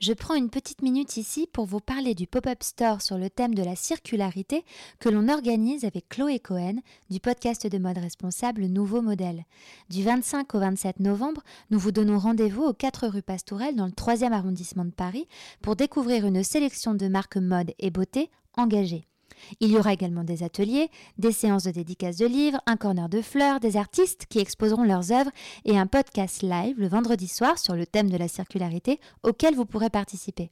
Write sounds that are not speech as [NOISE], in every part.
je prends une petite minute ici pour vous parler du pop-up store sur le thème de la circularité que l'on organise avec Chloé Cohen du podcast de mode responsable Nouveau Modèle. Du 25 au 27 novembre, nous vous donnons rendez-vous aux 4 rue Pastourelle dans le 3e arrondissement de Paris pour découvrir une sélection de marques mode et beauté engagées. Il y aura également des ateliers, des séances de dédicaces de livres, un corner de fleurs, des artistes qui exposeront leurs œuvres et un podcast live le vendredi soir sur le thème de la circularité auquel vous pourrez participer.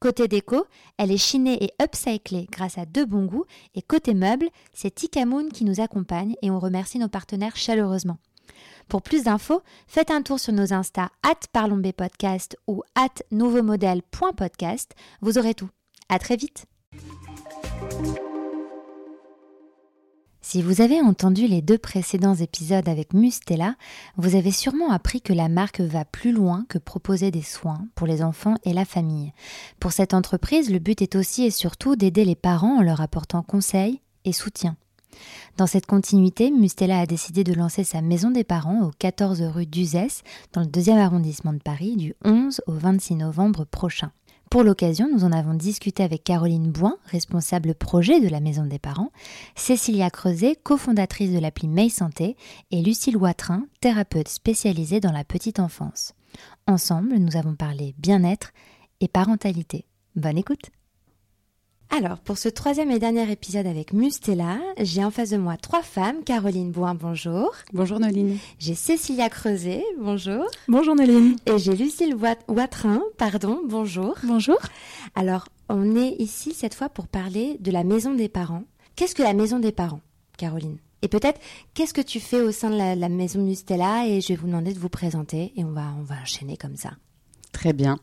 Côté déco, elle est chinée et upcyclée grâce à deux bons goûts et côté meubles, c'est Tikamoon qui nous accompagne et on remercie nos partenaires chaleureusement. Pour plus d'infos, faites un tour sur nos Insta at ou at nouveaumodèle.podcast. Vous aurez tout. À très vite! Si vous avez entendu les deux précédents épisodes avec Mustela, vous avez sûrement appris que la marque va plus loin que proposer des soins pour les enfants et la famille. Pour cette entreprise, le but est aussi et surtout d'aider les parents en leur apportant conseils et soutien. Dans cette continuité, Mustela a décidé de lancer sa maison des parents au 14 rue d'Uzès, dans le deuxième arrondissement de Paris, du 11 au 26 novembre prochain. Pour l'occasion, nous en avons discuté avec Caroline Boin, responsable projet de la Maison des Parents, Cécilia Creuset, cofondatrice de l'appli May Santé, et Lucille Watrin, thérapeute spécialisée dans la petite enfance. Ensemble, nous avons parlé bien-être et parentalité. Bonne écoute alors, pour ce troisième et dernier épisode avec Mustela, j'ai en face de moi trois femmes. Caroline Bouin, bonjour. Bonjour Noline. J'ai Cécilia Creuset, bonjour. Bonjour Noline. Et j'ai Lucille Watrin, pardon, bonjour. Bonjour. Alors, on est ici cette fois pour parler de la maison des parents. Qu'est-ce que la maison des parents, Caroline? Et peut-être, qu'est-ce que tu fais au sein de la, maison Mustela? Et je vais vous demander de vous présenter et on va, on va enchaîner comme ça. Très bien.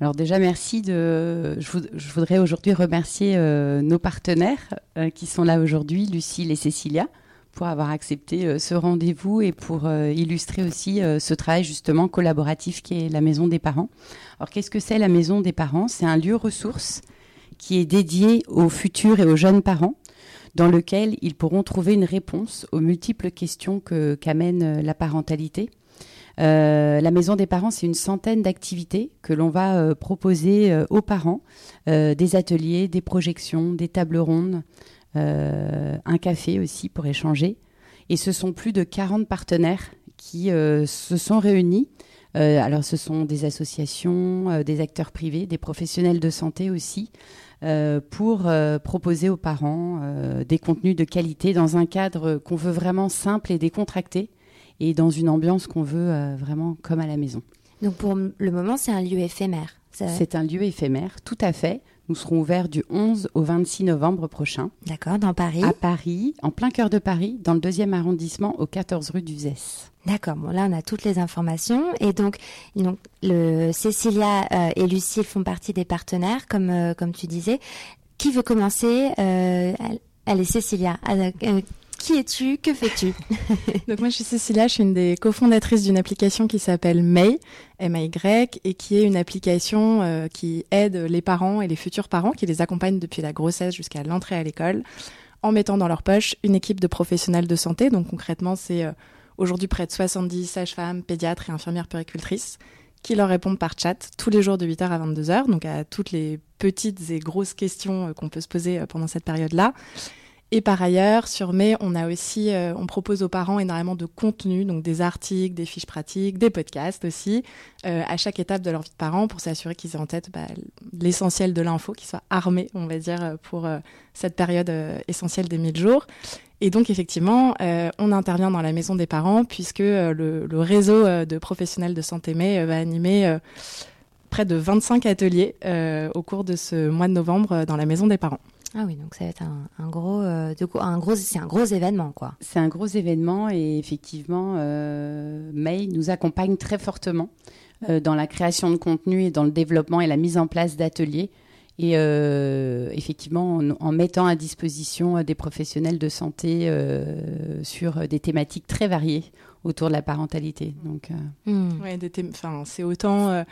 Alors déjà, merci de. Je, voudrais aujourd'hui remercier euh, nos partenaires euh, qui sont là aujourd'hui, Lucille et Cécilia, pour avoir accepté euh, ce rendez-vous et pour illustrer aussi ce travail justement collaboratif qui est la Maison des parents. Alors qu'est-ce que c'est la Maison des parents? C'est un lieu ressource qui est dédié aux futurs et aux jeunes parents dans lequel ils pourront trouver une réponse aux multiples questions que qu'amène la parentalité la maison des parents, c'est une centaine d'activités que l'on va euh, proposer euh, aux parents, des ateliers, des projections, des tables rondes, un café aussi pour échanger. Et ce sont plus de 40 partenaires qui se sont réunis. alors ce sont des associations, des acteurs privés, des professionnels de santé aussi, pour proposer aux parents des contenus de qualité dans un cadre qu'on veut vraiment simple et décontracté et dans une ambiance qu'on veut euh, vraiment comme à la maison. Donc pour le moment, c'est un lieu éphémère. C'est un lieu éphémère, tout à fait. Nous serons ouverts du 11 au 26 novembre prochain. D'accord, dans Paris À Paris, en plein cœur de Paris, dans le deuxième arrondissement, au 14 rue d'Uzès. D'accord, bon là on a toutes les informations. Et donc, donc le, Cécilia euh, et Lucille font partie des partenaires, comme, euh, comme tu disais. Qui veut commencer Allez, Cécilia, qui es-tu? Que fais-tu? [LAUGHS] Donc moi je suis Cécilia, je suis une des cofondatrices d'une application qui s'appelle May, M-A-Y, et qui est une application euh, qui aide les parents et les futurs parents, qui les accompagne depuis la grossesse jusqu'à l'entrée à l'école, en mettant dans leur poche une équipe de professionnels de santé. Donc concrètement c'est euh, aujourd'hui près de 70 sages-femmes, pédiatres et infirmières péricultrices qui leur répondent par chat tous les jours de 8h à 22h, donc à toutes les petites et grosses questions euh, qu'on peut se poser pendant cette période-là. Et par ailleurs, sur May, on a aussi, euh, propose aux parents énormément de contenu, donc des articles, des fiches pratiques, des podcasts aussi, euh, à chaque étape de leur vie de parents pour s'assurer qu'ils aient en tête bah, l'essentiel de l'info, qu'ils soient armés, on va dire, pour euh, cette période essentielle des 1000 jours. Et donc effectivement, on intervient dans la maison des parents puisque le, réseau de professionnels de santé May va animer près de 25 ateliers au cours de ce mois de novembre dans la maison des parents. Ah oui, donc ça va être un, gros, un gros, c'est un gros événement, quoi. C'est un gros événement et effectivement, May nous accompagne très fortement dans la création de contenu et dans le développement et la mise en place d'ateliers et euh, effectivement en, mettant à disposition euh, des professionnels de santé euh, sur des thématiques très variées autour de la parentalité. Donc, hmm. c'est autant euh,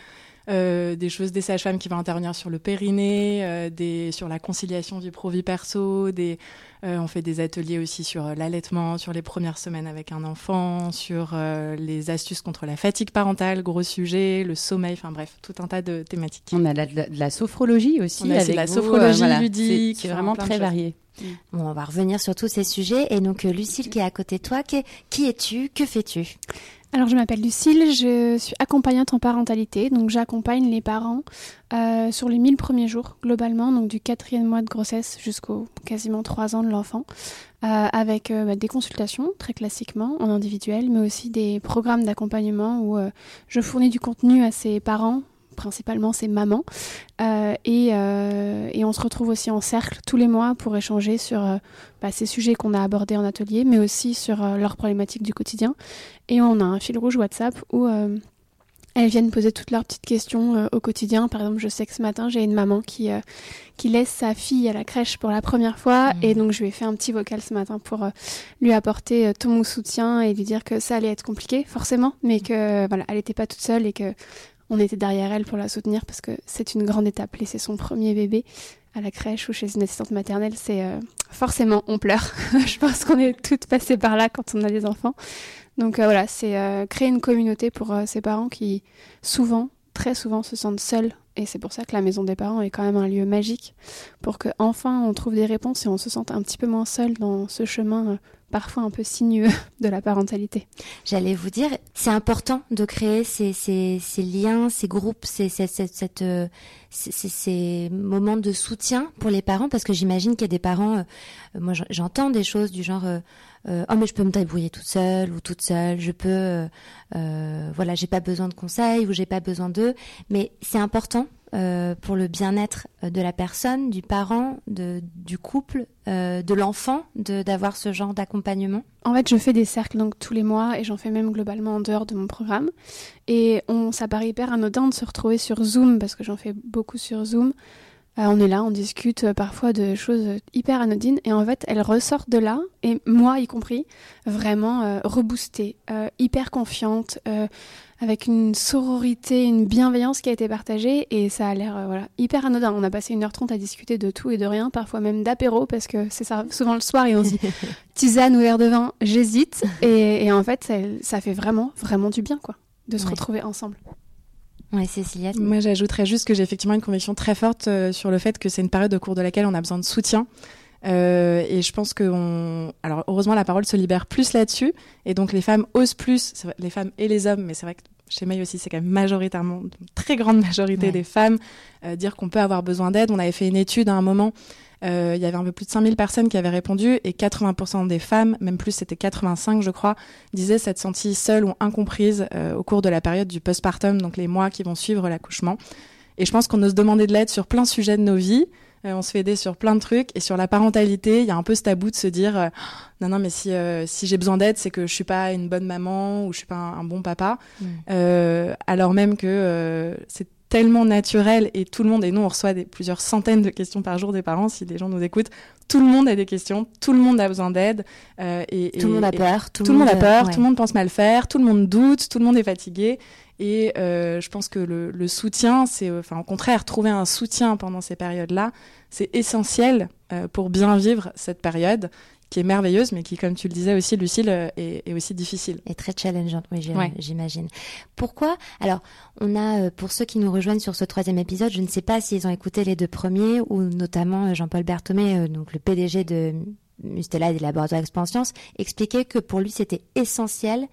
des choses des sages-femmes qui vont intervenir sur le périnée, euh, des, sur la conciliation vie pro-vie perso, des, euh, on fait des ateliers aussi sur l'allaitement, sur les premières semaines avec un enfant, sur les astuces contre la fatigue parentale, gros sujet, le sommeil, enfin bref, tout un tas de thématiques. On a de la, de la sophrologie aussi. On a avec la sophrologie ludique. C'est vraiment très varié. Bon, on va revenir sur tous ces sujets. Et donc, Lucille qui est à côté de toi, qui, qui es-tu? Que fais-tu? Alors, je m'appelle Lucille, je suis accompagnante en parentalité, donc j'accompagne les parents euh, sur les 1000 premiers jours, globalement, donc du quatrième mois de grossesse jusqu'au quasiment 3 ans de l'enfant, euh, avec euh, bah, des consultations, très classiquement, en individuel, mais aussi des programmes d'accompagnement où je fournis du contenu à ces parents principalement c'est maman. Euh, euh, et, on se retrouve aussi en cercle tous les mois pour échanger sur euh, bah, ces sujets qu'on a abordés en atelier, mais aussi sur leurs problématiques du quotidien. Et on a un fil rouge WhatsApp où elles viennent poser toutes leurs petites questions au quotidien. Par exemple, je sais que ce matin, j'ai une maman qui, qui laisse sa fille à la crèche pour la première fois. Mmh. Et donc, je lui ai fait un petit vocal ce matin pour lui apporter tout mon soutien et lui dire que ça allait être compliqué, forcément, mais que voilà, elle n'était pas toute seule et que on était derrière elle pour la soutenir parce que c'est une grande étape. Laisser son premier bébé à la crèche ou chez une assistante maternelle, c'est euh, forcément on pleure. [LAUGHS] Je pense qu'on est toutes passées par là quand on a des enfants. Donc euh, voilà, c'est euh, créer une communauté pour ces parents qui souvent, très souvent, se sentent seuls. Et c'est pour ça que la maison des parents est quand même un lieu magique pour que enfin on trouve des réponses et on se sente un petit peu moins seul dans ce chemin parfois un peu sinueux [LAUGHS] de la parentalité. J'allais vous dire, c'est important de créer ces, liens, ces groupes, ces, ces, euh, ces, moments de soutien pour les parents, parce que j'imagine qu'il y a des parents, euh, moi j'entends des choses du genre, euh, oh mais je peux me débrouiller toute seule ou toute seule, je peux, voilà, j'ai pas besoin de conseils ou j'ai pas besoin d'eux, mais c'est important euh, pour le bien-être euh, de la personne, du parent, de, du couple, euh, de l'enfant, d'avoir ce genre d'accompagnement En fait, je fais des cercles donc tous les mois et j'en fais même globalement en dehors de mon programme. Et on, ça paraît hyper anodin de se retrouver sur Zoom parce que j'en fais beaucoup sur Zoom. On est là, on discute parfois de choses hyper anodines et en fait, elles ressortent de là, et moi y compris, vraiment reboostée, hyper confiante, avec une sororité, une bienveillance qui a été partagée et ça a l'air euh, voilà, hyper anodin. On a passé une heure trente à discuter de tout et de rien, parfois même d'apéro parce que c'est ça souvent le soir et on se dit [LAUGHS] tisane ou verre de vin, j'hésite et, en fait ça, fait vraiment vraiment du bien quoi de se retrouver ensemble. Ouais, Cécilia. Moi, j'ajouterais juste que j'ai effectivement une conviction très forte euh, sur le fait que c'est une période au cours de laquelle on a besoin de soutien. Euh, et je pense que on... alors heureusement la parole se libère plus là-dessus et donc les femmes osent plus, les femmes et les hommes, mais c'est vrai que chez May aussi c'est quand même majoritairement, une très grande majorité des femmes euh, dire qu'on peut avoir besoin d'aide. On avait fait une étude à un moment, euh, il y avait un peu plus de 5000 personnes qui avaient répondu et 80% des femmes, même plus c'était 85 je crois, disaient s'être senties seules ou incomprises au cours de la période du postpartum, donc les mois qui vont suivre l'accouchement. Et je pense qu'on ose demander de l'aide sur plein de sujets de nos vies. Euh, on se fait aider sur plein de trucs. Et sur la parentalité, il y a un peu ce tabou de se dire euh, non, non, mais si, euh, si j'ai besoin d'aide, c'est que je suis pas une bonne maman ou je suis pas un, bon papa. Mm. alors même que c'est tellement naturel et tout le monde, et nous on reçoit des, plusieurs centaines de questions par jour des parents, si des gens nous écoutent, tout le monde a des questions, tout le monde a besoin d'aide. et, tout le monde a peur. Tout, le monde, a peur, tout le monde pense mal faire, tout le monde doute, tout le monde est fatigué. Et euh, je pense que le, le soutien, c'est, enfin, au contraire, trouver un soutien pendant ces périodes-là, c'est essentiel euh, pour bien vivre cette période qui est merveilleuse, mais qui, comme tu le disais aussi, Lucille, euh, est, est aussi difficile. Et très challengeante, oui, j'imagine. Pourquoi? Alors, on a, pour ceux qui nous rejoignent sur ce troisième épisode, je ne sais pas s'ils ont écouté les deux premiers, ou notamment Jean-Paul Berthomé, donc le PDG de Mustela et des laboratoires Expansions, expliquait que pour lui, c'était essentiel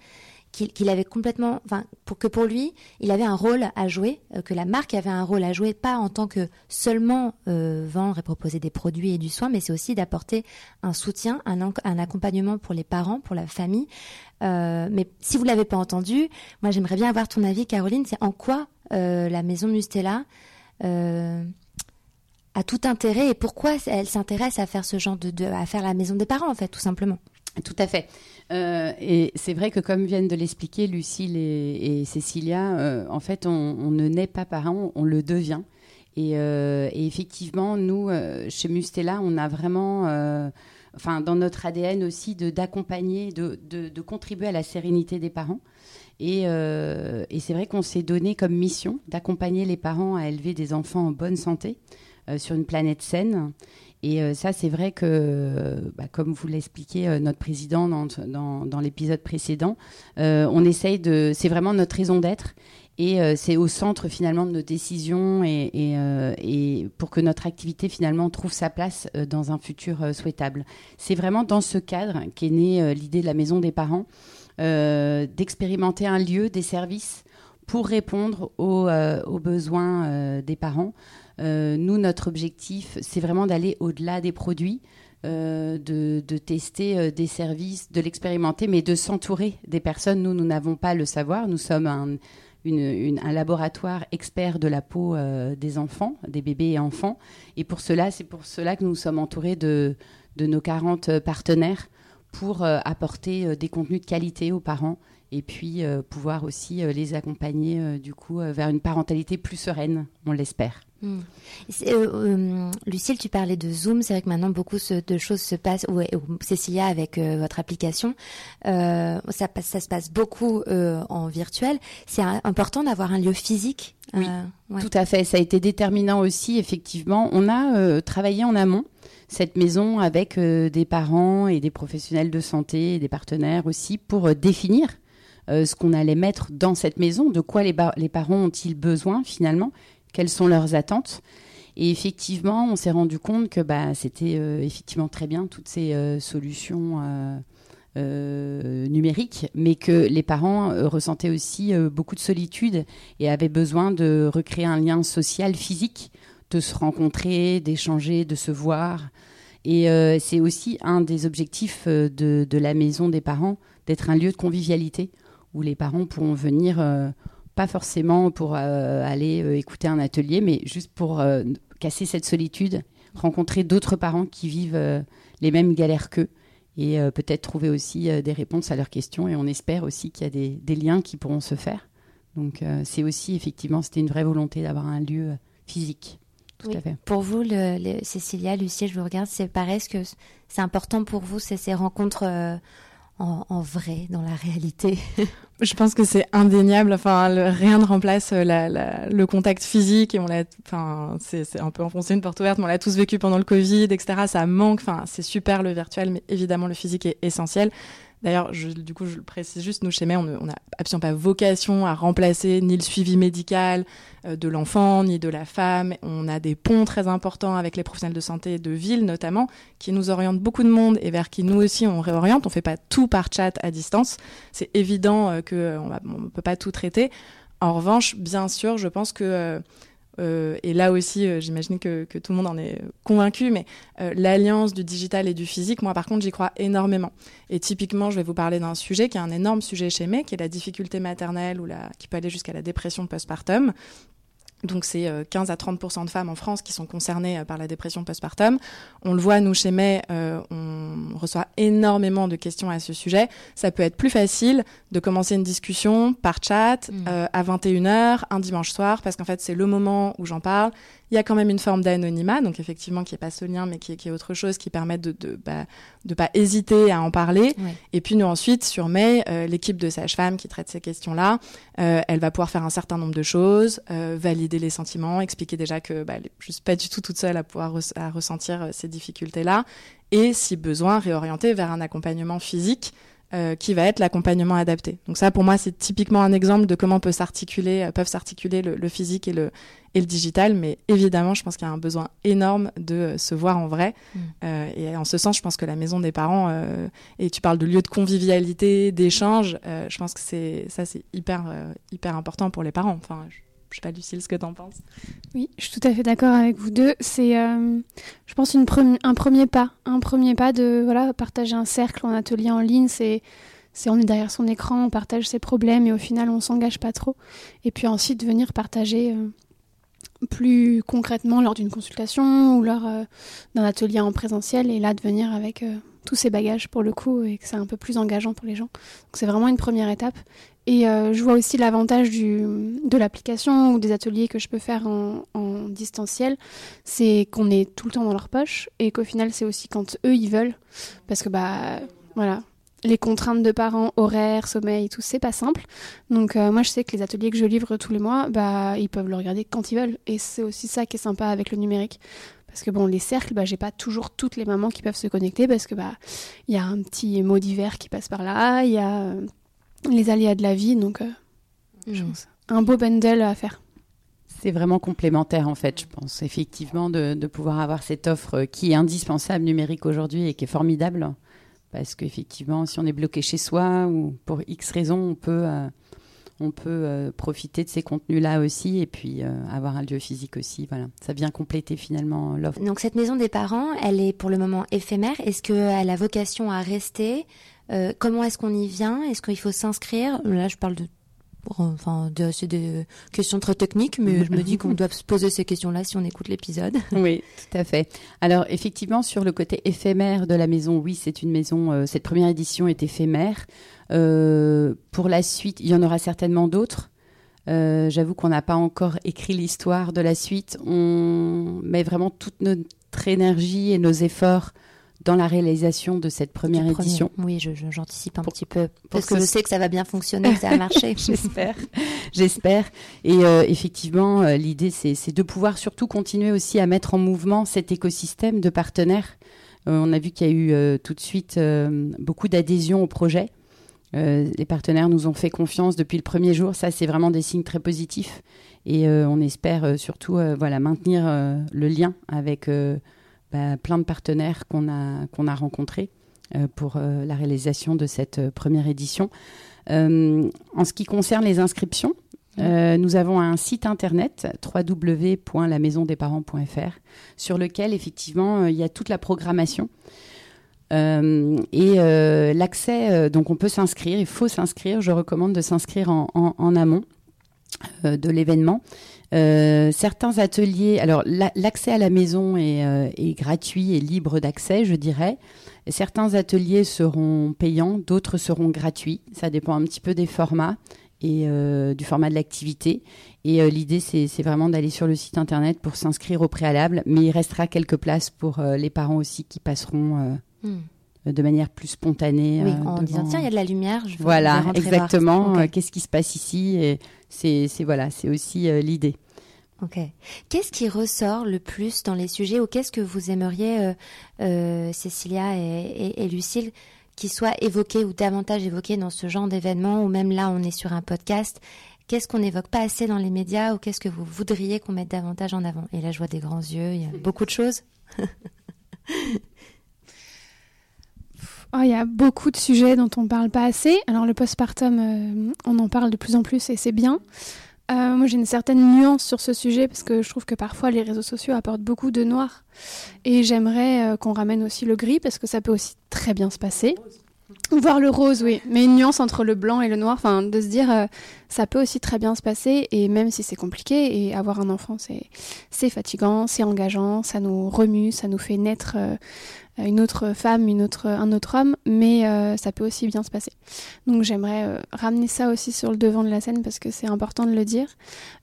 qu'il avait complètement, enfin, pour que pour lui, il avait un rôle à jouer, euh, que la marque avait un rôle à jouer, pas en tant que seulement euh, vendre et proposer des produits et du soin, mais c'est aussi d'apporter un soutien, un, accompagnement pour les parents, pour la famille. Euh, mais si vous l'avez pas entendu, moi j'aimerais bien avoir ton avis, Caroline. C'est en quoi la maison Mustela a tout intérêt et pourquoi elle s'intéresse à faire ce genre de, à faire la maison des parents en fait tout simplement. Tout à fait. Euh, et c'est vrai que comme viennent de l'expliquer Lucille et, Cécilia, euh, en fait on, ne naît pas parent, on le devient. Et, euh, effectivement, nous, chez Mustela, on a vraiment, enfin dans notre ADN aussi, d'accompagner, de, contribuer à la sérénité des parents. Et, et c'est vrai qu'on s'est donné comme mission d'accompagner les parents à élever des enfants en bonne santé. Sur une planète saine. Et euh, ça, c'est vrai que, bah, comme vous l'expliquez, euh, notre président dans, l'épisode précédent, on essaye de. C'est vraiment notre raison d'être. Et c'est au centre finalement de nos décisions et, pour que notre activité finalement trouve sa place dans un futur souhaitable. C'est vraiment dans ce cadre qu'est née l'idée de la maison des parents, d'expérimenter un lieu, des services pour répondre aux besoins des parents. Euh, nous, notre objectif, c'est vraiment d'aller au-delà des produits, euh, de, tester euh, des services, de l'expérimenter, mais de s'entourer des personnes. Nous, nous n'avons pas le savoir. Nous sommes un, laboratoire expert de la peau des enfants, des bébés et enfants. Et pour cela, c'est pour cela que nous sommes entourés de, de nos 40 partenaires pour apporter des contenus de qualité aux parents et puis pouvoir aussi les accompagner du coup vers une parentalité plus sereine, on l'espère. Hmm. Euh, euh, Lucille, tu parlais de Zoom. C'est vrai que maintenant beaucoup de choses se passent. Ou, Cécilia avec euh, votre application, ça, ça, se passe beaucoup en virtuel. C'est important d'avoir un lieu physique. Oui, tout à fait. Ça a été déterminant aussi. Effectivement, on a travaillé en amont cette maison avec des parents et des professionnels de santé et des partenaires aussi pour définir ce qu'on allait mettre dans cette maison, de quoi les, les parents ont-ils besoin finalement, quelles sont leurs attentes. Et effectivement, on s'est rendu compte que bah, c'était euh, effectivement très bien toutes ces euh, solutions euh, numériques, mais que les parents ressentaient aussi beaucoup de solitude et avaient besoin de recréer un lien social physique, de se rencontrer, d'échanger, de se voir. Et c'est aussi un des objectifs de, de, la maison des parents, d'être un lieu de convivialité où les parents pourront venir pas forcément pour euh, aller euh, écouter un atelier, mais juste pour euh, casser cette solitude, rencontrer d'autres parents qui vivent les mêmes galères qu'eux et peut-être trouver aussi des réponses à leurs questions. Et on espère aussi qu'il y a des, liens qui pourront se faire. Donc c'est aussi effectivement, c'était une vraie volonté d'avoir un lieu physique. Tout à fait. Pour vous, le, Cécilia, Lucie, je vous regarde, c'est pareil, ce que c'est important pour vous, c'est ces rencontres en, vrai, dans la réalité [LAUGHS] Je pense que c'est indéniable. Enfin, rien ne remplace euh, le contact physique. Et on l'a, enfin, c'est un peu enfoncé une porte ouverte, mais on l'a tous vécu pendant le Covid, etc. Ça manque. Enfin, c'est super le virtuel, mais évidemment le physique est essentiel. D'ailleurs, du coup, je le précise juste, nous chez MEI, on n'a absolument pas vocation à remplacer ni le suivi médical euh, de l'enfant, ni de la femme. On a des ponts très importants avec les professionnels de santé de ville, notamment, qui nous orientent beaucoup de monde et vers qui nous aussi on réoriente. On fait pas tout par chat à distance. C'est évident euh, qu'on ne peut pas tout traiter. En revanche, bien sûr, je pense que euh, euh, et là aussi, euh, j'imagine que, tout le monde en est convaincu, mais euh, l'alliance du digital et du physique, moi par contre, j'y crois énormément. Et typiquement, je vais vous parler d'un sujet qui est un énorme sujet chez moi, qui est la difficulté maternelle ou qui peut aller jusqu'à la dépression postpartum. Donc c'est 15 à 30% de femmes en France qui sont concernées par la dépression postpartum. On le voit, nous, chez May, on reçoit énormément de questions à ce sujet. Ça peut être plus facile de commencer une discussion par chat mmh. à 21h, un dimanche soir, parce qu'en fait, c'est le moment où j'en parle. Il y a quand même une forme d'anonymat, donc effectivement, qui n'est pas ce lien, mais qui est, qui est, autre chose, qui permet de ne bah, de pas hésiter à en parler. Et puis nous, ensuite, sur May, euh, l'équipe de sage-femme qui traite ces questions-là, euh, elle va pouvoir faire un certain nombre de choses, euh, valider les sentiments, expliquer déjà que bah, elle est juste pas du tout toute seule à pouvoir à ressentir ces difficultés-là, et si besoin, réorienter vers un accompagnement physique euh, qui va être l'accompagnement adapté. Donc ça, pour moi, c'est typiquement un exemple de comment peut s'articuler, euh, peuvent s'articuler le, physique et le, et le digital. Mais évidemment, je pense qu'il y a un besoin énorme de euh, se voir en vrai. Mm. et en ce sens, je pense que la maison des parents, et tu parles de lieu de convivialité, d'échange, je pense que c'est ça, c'est hyper, hyper important pour les parents. Enfin, je sais pas, Lucille, ce que tu en penses. Oui, je suis tout à fait d'accord avec vous deux. C'est, euh, je pense, une un premier pas. Un premier pas de voilà, partager un cercle en atelier en ligne. C'est, c'est on est derrière son écran, on partage ses problèmes et au final on s'engage pas trop. Et puis ensuite venir partager plus concrètement lors d'une consultation ou lors d'un atelier en présentiel et là de venir avec tous ces bagages pour le coup et que c'est un peu plus engageant pour les gens. Donc c'est vraiment une première étape. Et euh, je vois aussi l'avantage de l'application ou des ateliers que je peux faire en, en distanciel, c'est qu'on est tout le temps dans leur poche et qu'au final c'est aussi quand eux ils veulent, parce que bah voilà, les contraintes de parents, horaires, sommeil, tout c'est pas simple. Donc euh, moi je sais que les ateliers que je livre tous les mois, bah ils peuvent le regarder quand ils veulent et c'est aussi ça qui est sympa avec le numérique. Parce que bon, les cercles, bah, j'ai pas toujours toutes les mamans qui peuvent se connecter parce que bah il y a un petit mot d'hiver qui passe par là, il y a euh, les aléas de la vie, donc euh, je pense un beau bundle à faire. C'est vraiment complémentaire en fait, je pense effectivement de, de, pouvoir avoir cette offre qui est indispensable numérique aujourd'hui et qui est formidable parce qu'effectivement si on est bloqué chez soi ou pour X raisons on peut euh, on peut euh, profiter de ces contenus-là aussi et puis euh, avoir un lieu physique aussi. Voilà, ça vient compléter finalement l'offre. Donc cette maison des parents, elle est pour le moment éphémère. Est-ce qu'elle a vocation à rester? Comment est-ce qu'on y vient? Est-ce qu'il faut s'inscrire? Là, je parle de Enfin, c'est des questions très techniques, mais je me dis qu'on [LAUGHS] doit se poser ces questions-là si on écoute l'épisode. [LAUGHS] Oui, tout à fait. Alors, effectivement, sur le côté éphémère de la maison, oui, c'est une maison. cette première édition est éphémère. Euh, pour la suite, il y en aura certainement d'autres. Euh, j'avoue qu'on n'a pas encore écrit l'histoire de la suite. On met vraiment toute notre énergie et nos efforts dans la réalisation de cette première édition. Oui, j'anticipe un petit peu. Parce que je sais que ça va bien fonctionner, que ça va marcher. [LAUGHS] J'espère. J'espère. Et euh, effectivement, l'idée, c'est de pouvoir surtout continuer aussi à mettre en mouvement cet écosystème de partenaires. on a vu qu'il y a eu tout de suite beaucoup d'adhésion au projet. Euh, les partenaires nous ont fait confiance depuis le premier jour. Ça, c'est vraiment des signes très positifs. Et euh, on espère euh, surtout voilà, maintenir le lien avec bah, plein de partenaires qu'on a, qu'on a rencontrés pour la réalisation de cette première édition. en ce qui concerne les inscriptions, nous avons un site internet www.lamaisondesparents.fr sur lequel effectivement il y a toute la programmation. Euh, et euh, l'accès, euh, donc on peut s'inscrire, il faut s'inscrire. Je recommande de s'inscrire en, amont de l'événement. Certains ateliers, alors l'accès à la maison est, gratuit et libre d'accès, je dirais. Certains ateliers seront payants, d'autres seront gratuits. Ça dépend un petit peu des formats et du format de l'activité. Et l'idée, c'est vraiment d'aller sur le site internet pour s'inscrire au préalable, mais il restera quelques places pour les parents aussi qui passeront Hmm. De manière plus spontanée. Oui, euh, en disant tiens, il y a de la lumière. Je voilà, exactement. Euh, qu'est-ce qui se passe ici? Et c'est voilà, c'est aussi euh, l'idée. Ok. Qu'est-ce qui ressort le plus dans les sujets ou qu'est-ce que vous aimeriez, Cécilia et, et, Lucille, qui soit évoqué ou davantage évoqué dans ce genre d'événement ou même là, on est sur un podcast Qu'est-ce qu'on n'évoque pas assez dans les médias ou qu'est-ce que vous voudriez qu'on mette davantage en avant? Et là, je vois des grands yeux, il y a beaucoup de choses. [LAUGHS] Oh, il y a beaucoup de sujets dont on parle pas assez. Alors le postpartum, euh, on en parle de plus en plus et c'est bien. Euh, moi, j'ai une certaine nuance sur ce sujet parce que je trouve que parfois les réseaux sociaux apportent beaucoup de noir. Et j'aimerais euh, qu'on ramène aussi le gris parce que ça peut aussi très bien se passer. Voir le rose, oui, mais une nuance entre le blanc et le noir, enfin, de se dire, ça peut aussi très bien se passer, et même si c'est compliqué, et avoir un enfant, c'est fatigant, c'est engageant, ça nous remue, ça nous fait naître une autre femme, une autre, un autre homme, mais euh, ça peut aussi bien se passer. Donc j'aimerais euh, ramener ça aussi sur le devant de la scène parce que c'est important de le dire.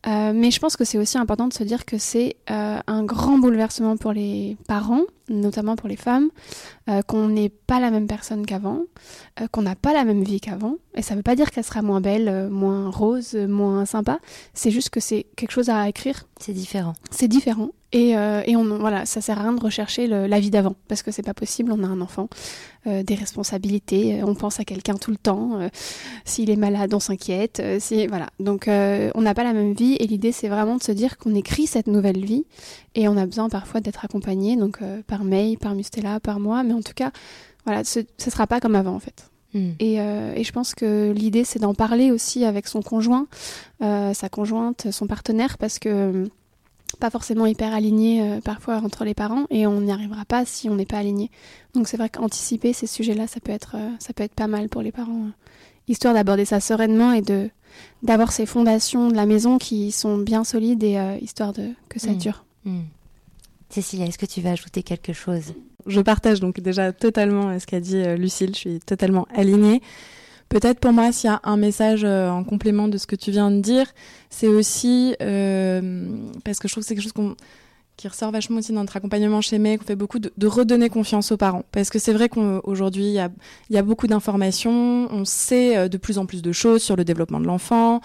Euh, mais je pense que c'est aussi important de se dire que c'est un grand bouleversement pour les parents, notamment pour les femmes, qu'on n'est pas la même personne qu'avant, qu'on n'a pas la même vie qu'avant. Et ça ne veut pas dire qu'elle sera moins belle, moins rose, moins sympa. C'est juste que c'est quelque chose à écrire. C'est différent. C'est différent. Et, euh, et on, voilà, ça sert à rien de rechercher la vie d'avant parce que c'est pas possible. On a un enfant, euh, des responsabilités, euh, on pense à quelqu'un tout le temps. Euh, s'il est malade, on s'inquiète. Si, voilà. Donc on n'a pas la même vie et l'idée c'est vraiment de se dire qu'on écrit cette nouvelle vie et on a besoin parfois d'être accompagné, donc par May, par Mustela, par moi, mais en tout cas, voilà, ce, ce sera pas comme avant en fait. Hmm. Et, et, je pense que l'idée, c'est d'en parler aussi avec son conjoint, euh, sa conjointe, son partenaire, parce que pas forcément hyper aligné euh, parfois entre les parents et on n'y arrivera pas si on n'est pas aligné. Donc c'est vrai qu'anticiper ces sujets-là, ça peut être ça peut être pas mal pour les parents, histoire d'aborder ça sereinement et de d'avoir ces fondations de la maison qui sont bien solides et histoire de que ça mmh. dure. Mmh. Cécilia, est-ce que tu vas ajouter quelque chose? Je partage donc déjà totalement ce qu'a dit Lucille, je suis totalement alignée. Peut-être pour moi, s'il y a un message euh, en complément de ce que tu viens de dire, c'est aussi euh, parce que je trouve que c'est quelque chose qu'on qui ressort vachement aussi dans notre accompagnement chez MEC, on fait beaucoup de, redonner confiance aux parents. Parce que c'est vrai qu'aujourd'hui, il y a, beaucoup d'informations, on sait euh, de plus en plus de choses sur le développement de l'enfant.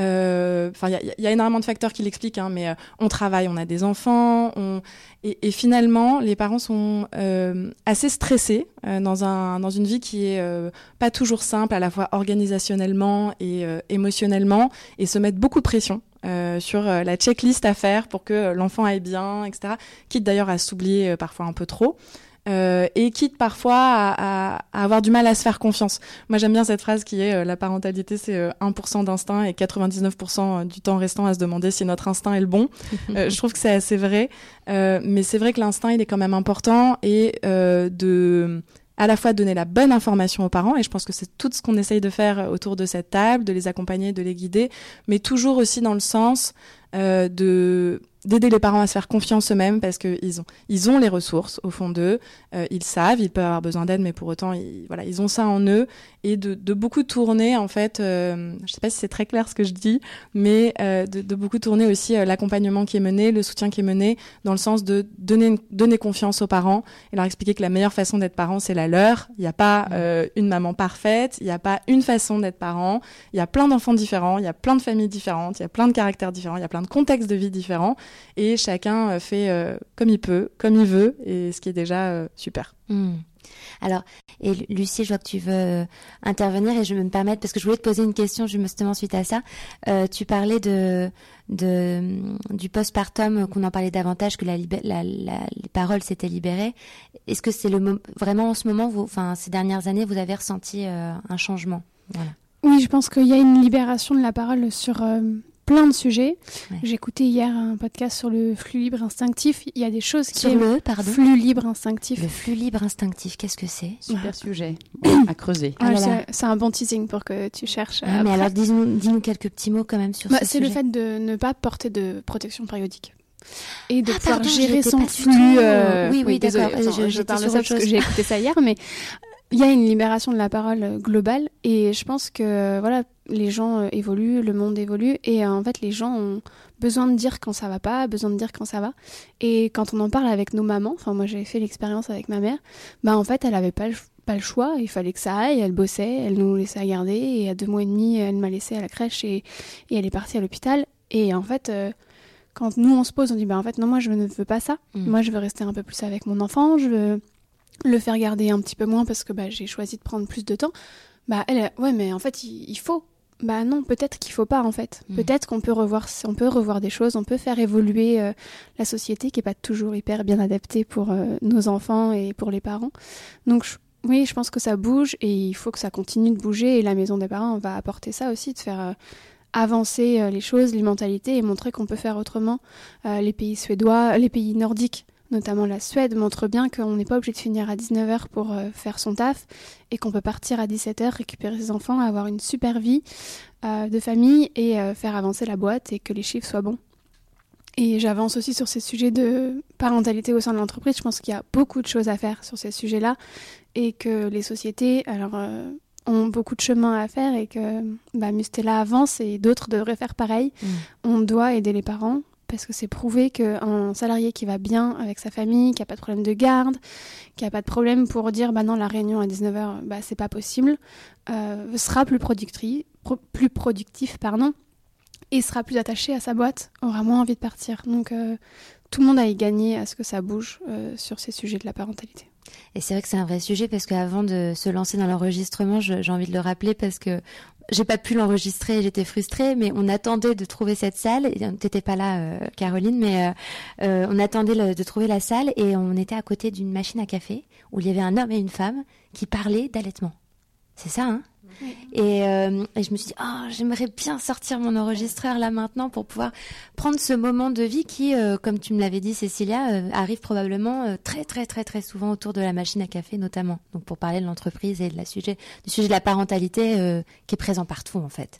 Euh, enfin, il y, a énormément de facteurs qui l'expliquent, hein, mais euh, on travaille, on a des enfants, on... Et, finalement, les parents sont euh, assez stressés dans, un, dans une vie qui est pas toujours simple, à la fois organisationnellement et émotionnellement, et se mettent beaucoup de pression euh, sur la checklist à faire pour que l'enfant aille bien, etc. Quitte d'ailleurs à s'oublier parfois un peu trop. Euh, et quitte parfois à, à, à, avoir du mal à se faire confiance. Moi j'aime bien cette phrase qui est la parentalité c'est 1% d'instinct et 99% du temps restant à se demander si notre instinct est le bon. [LAUGHS] je trouve que c'est assez vrai, mais c'est vrai que l'instinct il est quand même important et de à la fois donner la bonne information aux parents, et je pense que c'est tout ce qu'on essaye de faire autour de cette table, de les accompagner, de les guider, mais toujours aussi dans le sens euh, de d'aider les parents à se faire confiance eux-mêmes parce qu'ils ont ils ont les ressources au fond d'eux. Euh, ils savent ils peuvent avoir besoin d'aide mais pour autant ils, voilà ils ont ça en eux. Et de, de beaucoup tourner en fait euh, je sais pas si c'est très clair ce que je dis mais euh, de, de, beaucoup tourner aussi euh, l'accompagnement qui est mené le soutien qui est mené dans le sens de donner donner confiance aux parents et leur expliquer que la meilleure façon d'être parent c'est la leur. Il n'y a pas mmh. euh, une maman parfaite il n'y a pas une façon d'être parent. Il y a plein d'enfants différents il y a plein de familles différentes il y a plein de caractères différents il y a plein de contextes de vie différents et chacun euh, fait euh, comme il peut, comme il veut, et ce qui est déjà euh, super. Mmh. Alors, et Lucie, je vois que tu veux intervenir et je vais me permettre, parce que je voulais te poser une question justement suite à ça. Euh, tu parlais de, de du postpartum, qu'on en parlait davantage, que la, la, la les paroles s'étaient libérées. Est-ce que c'est le vraiment en ce moment, vous, enfin ces dernières années, vous avez ressenti euh, un changement? Voilà. Oui, je pense qu'il y a une libération de la parole sur euh, plein de sujets. Ouais. J'ai écouté hier un podcast sur le flux libre instinctif. Il y a des choses qui sur le pardon flux libre instinctif. Le flux libre instinctif, qu'est-ce que c'est? Super ouais. sujet [COUGHS] à creuser. Ah, ah c'est un bon teasing pour que tu cherches. Ah, mais alors dis-nous dis quelques petits mots quand même sur bah, ce C'est le fait de ne pas porter de protection périodique et de ah, pouvoir pardon, gérer son flux. Euh... Oui, oui, oui d'accord. Je, je parle de ça parce que j'ai écouté ça hier, mais il y a une libération de la parole globale et je pense que voilà les gens euh, évoluent, le monde évolue et euh, en fait les gens ont besoin de dire quand ça va pas, besoin de dire quand ça va et quand on en parle avec nos mamans, enfin moi j'ai fait l'expérience avec ma mère, bah en fait elle avait pas le, pas le choix, il fallait que ça aille, elle bossait, elle nous laissait à garder et à deux mois et demi elle m'a laissé à la crèche et, et elle est partie à l'hôpital et en fait euh, quand nous on se pose on dit bah en fait non moi je ne veux pas ça, mmh. moi je veux rester un peu plus avec mon enfant, je veux le faire garder un petit peu moins parce que bah, j'ai choisi de prendre plus de temps. Bah elle, ouais, mais en fait, il, il faut. Bah non, peut-être qu'il faut pas en fait. Mmh. Peut-être qu'on peut revoir, on peut revoir des choses, on peut faire évoluer euh, la société qui est pas toujours hyper bien adaptée pour euh, nos enfants et pour les parents. Donc je, oui, je pense que ça bouge et il faut que ça continue de bouger et la maison des parents va apporter ça aussi, de faire euh, avancer les choses, les mentalités et montrer qu'on peut faire autrement. les pays suédois, les pays nordiques notamment la Suède, montre bien qu'on n'est pas obligé de finir à 19h pour euh, faire son taf et qu'on peut partir à 17h, récupérer ses enfants, avoir une super vie euh, de famille et euh, faire avancer la boîte et que les chiffres soient bons. Et j'avance aussi sur ces sujets de parentalité au sein de l'entreprise. Je pense qu'il y a beaucoup de choses à faire sur ces sujets-là et que les sociétés alors, ont beaucoup de chemin à faire et que bah, Mustela avance et d'autres devraient faire pareil. Mmh. On doit aider les parents parce que c'est prouvé qu'un salarié qui va bien avec sa famille, qui n'a pas de problème de garde, qui n'a pas de problème pour dire bah non, la réunion à 19h, bah, c'est pas possible, euh, sera plus, productif, pro plus productif pardon, et sera plus attaché à sa boîte, aura moins envie de partir. Donc euh, tout le monde a y gagné à ce que ça bouge euh, sur ces sujets de la parentalité. Et c'est vrai que c'est un vrai sujet parce qu'avant de se lancer dans l'enregistrement, j'ai envie de le rappeler parce que j'ai pas pu l'enregistrer, j'étais frustrée, mais on attendait de trouver cette salle. T'étais pas là, euh, Caroline, mais euh, euh, on attendait de trouver la salle et on était à côté d'une machine à café où il y avait un homme et une femme qui parlaient d'allaitement. C'est ça, hein Et, euh, et, je me suis dit, oh, j'aimerais bien sortir mon enregistreur là maintenant pour pouvoir prendre ce moment de vie qui, euh, comme tu me l'avais dit, Cécilia, euh, arrive probablement très très très très souvent autour de la machine à café notamment. Donc pour parler de l'entreprise et de la sujet, du sujet de la parentalité qui est présent partout en fait.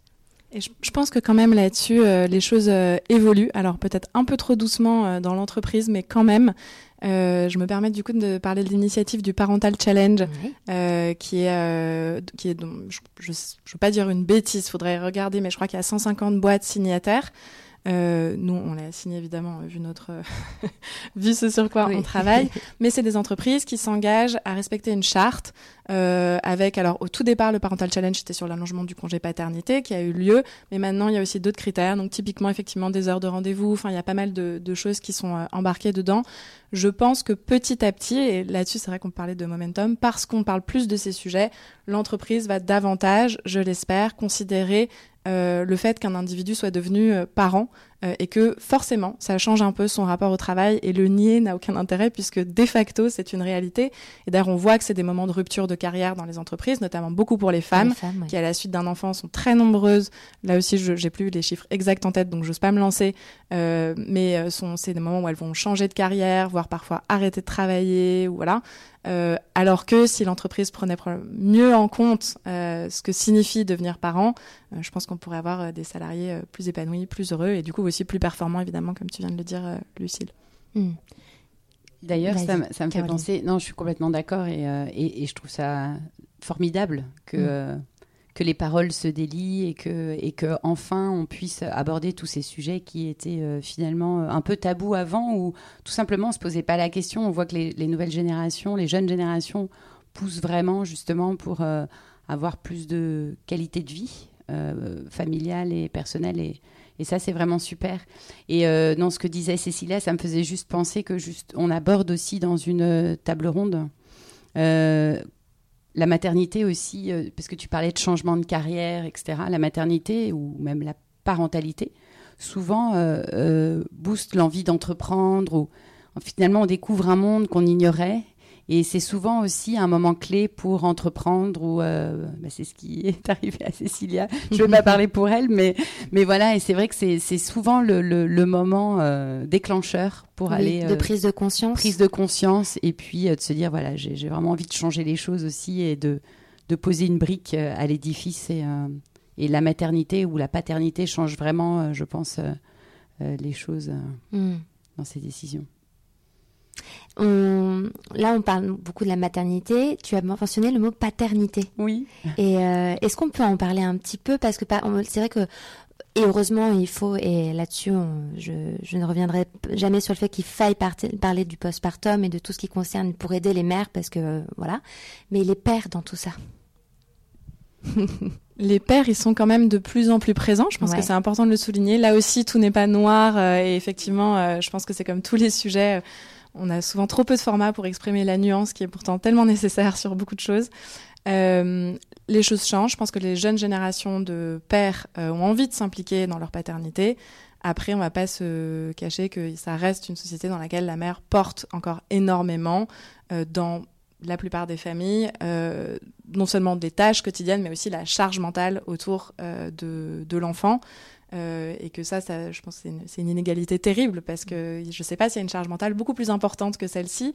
Et je, je pense que quand même là-dessus, les choses évoluent. Alors peut-être un peu trop doucement dans l'entreprise, mais quand même. Euh, je me permets du coup de parler de l'initiative du Parental Challenge, euh, qui est, euh, qui est je ne veux pas dire une bêtise, faudrait regarder, mais je crois qu'il y a 150 boîtes signataires. Euh, nous, on l'a signé évidemment, vu notre [LAUGHS] vu ce sur quoi oui. on travaille, [LAUGHS] mais c'est des entreprises qui s'engagent à respecter une charte euh, avec alors au tout départ le parental challenge c'était sur l'allongement du congé paternité qui a eu lieu, mais maintenant il y a aussi d'autres critères, donc typiquement effectivement des heures de rendez-vous, enfin il y a pas mal de, de choses qui sont euh, embarquées dedans. Je pense que petit à petit, et là-dessus c'est vrai qu'on parlait de momentum, parce qu'on parle plus de ces sujets, l'entreprise va davantage, je l'espère, considérer euh, le fait qu'un individu soit devenu euh, parent euh, et que forcément ça change un peu son rapport au travail et le nier n'a aucun intérêt puisque de facto c'est une réalité. Et d'ailleurs on voit que c'est des moments de rupture de carrière dans les entreprises notamment beaucoup pour les femmes, les femmes qui à la suite d'un enfant sont très nombreuses. Là aussi je j'ai plus les chiffres exacts en tête donc j'ose pas me lancer. Euh, mais sont c'est des moments où elles vont changer de carrière voire parfois arrêter de travailler ou voilà. Euh, alors que si l'entreprise prenait mieux en compte euh, ce que signifie devenir parent, euh, je pense qu'on pourrait avoir des salariés plus épanouis, plus heureux. Et du coup aussi plus performants, évidemment, comme tu viens de le dire, Lucille. Mm. D'ailleurs, ça, ça, me fait penser. Non, je suis complètement d'accord et, et, et, je trouve ça formidable que. Mm que les paroles se délient et que, et que enfin on puisse aborder tous ces sujets qui étaient euh, finalement un peu tabous avant ou tout simplement on se posait pas la question. On voit que les, les nouvelles générations, les jeunes générations poussent vraiment justement pour euh, avoir plus de qualité de vie euh, familiale et personnelle et, et ça, c'est vraiment super. Et euh, dans ce que disait Cécilia, ça me faisait juste penser que juste, on aborde aussi dans une table ronde euh, la maternité aussi, euh, parce que tu parlais de changement de carrière, etc. La maternité ou même la parentalité, souvent euh, euh, booste l'envie d'entreprendre ou finalement on découvre un monde qu'on ignorait. Et c'est souvent aussi un moment clé pour entreprendre ou euh, bah c'est ce qui [LAUGHS] est arrivé à Cécilia. Je ne vais pas parler pour elle, mais, mais voilà, et c'est vrai que c'est souvent le, le, le moment euh, déclencheur pour oui, aller... de prise de conscience. Prise de conscience et puis euh, de se dire, voilà, j'ai vraiment envie de changer les choses aussi et de, de poser une brique à l'édifice. Et, et la maternité ou la paternité change vraiment, je pense, les choses mm. dans ces décisions. On, là, on parle beaucoup de la maternité. Tu as mentionné le mot paternité. Oui. Et euh, est-ce qu'on peut en parler un petit peu? Parce que c'est vrai que, et heureusement, il faut, et là-dessus, je, je, ne reviendrai jamais sur le fait qu'il faille parler du postpartum et de tout ce qui concerne pour aider les mères, parce que voilà. Mais les pères dans tout ça. [LAUGHS] les pères, ils sont quand même de plus en plus présents. Je pense ouais. que c'est important de le souligner. Là aussi, tout n'est pas noir. Euh, et effectivement, euh, je pense que c'est comme tous les sujets. Euh, on a souvent trop peu de format pour exprimer la nuance qui est pourtant tellement nécessaire sur beaucoup de choses. Euh, les choses changent. Je pense que les jeunes générations de pères euh, ont envie de s'impliquer dans leur paternité. Après, on va pas se cacher que ça reste une société dans laquelle la mère porte encore énormément euh, dans la plupart des familles, non seulement des tâches quotidiennes, mais aussi la charge mentale autour de l'enfant. Euh, et que ça, ça, je pense que c'est une, une, inégalité terrible parce que je ne sais pas s'il y a une charge mentale beaucoup plus importante que celle-ci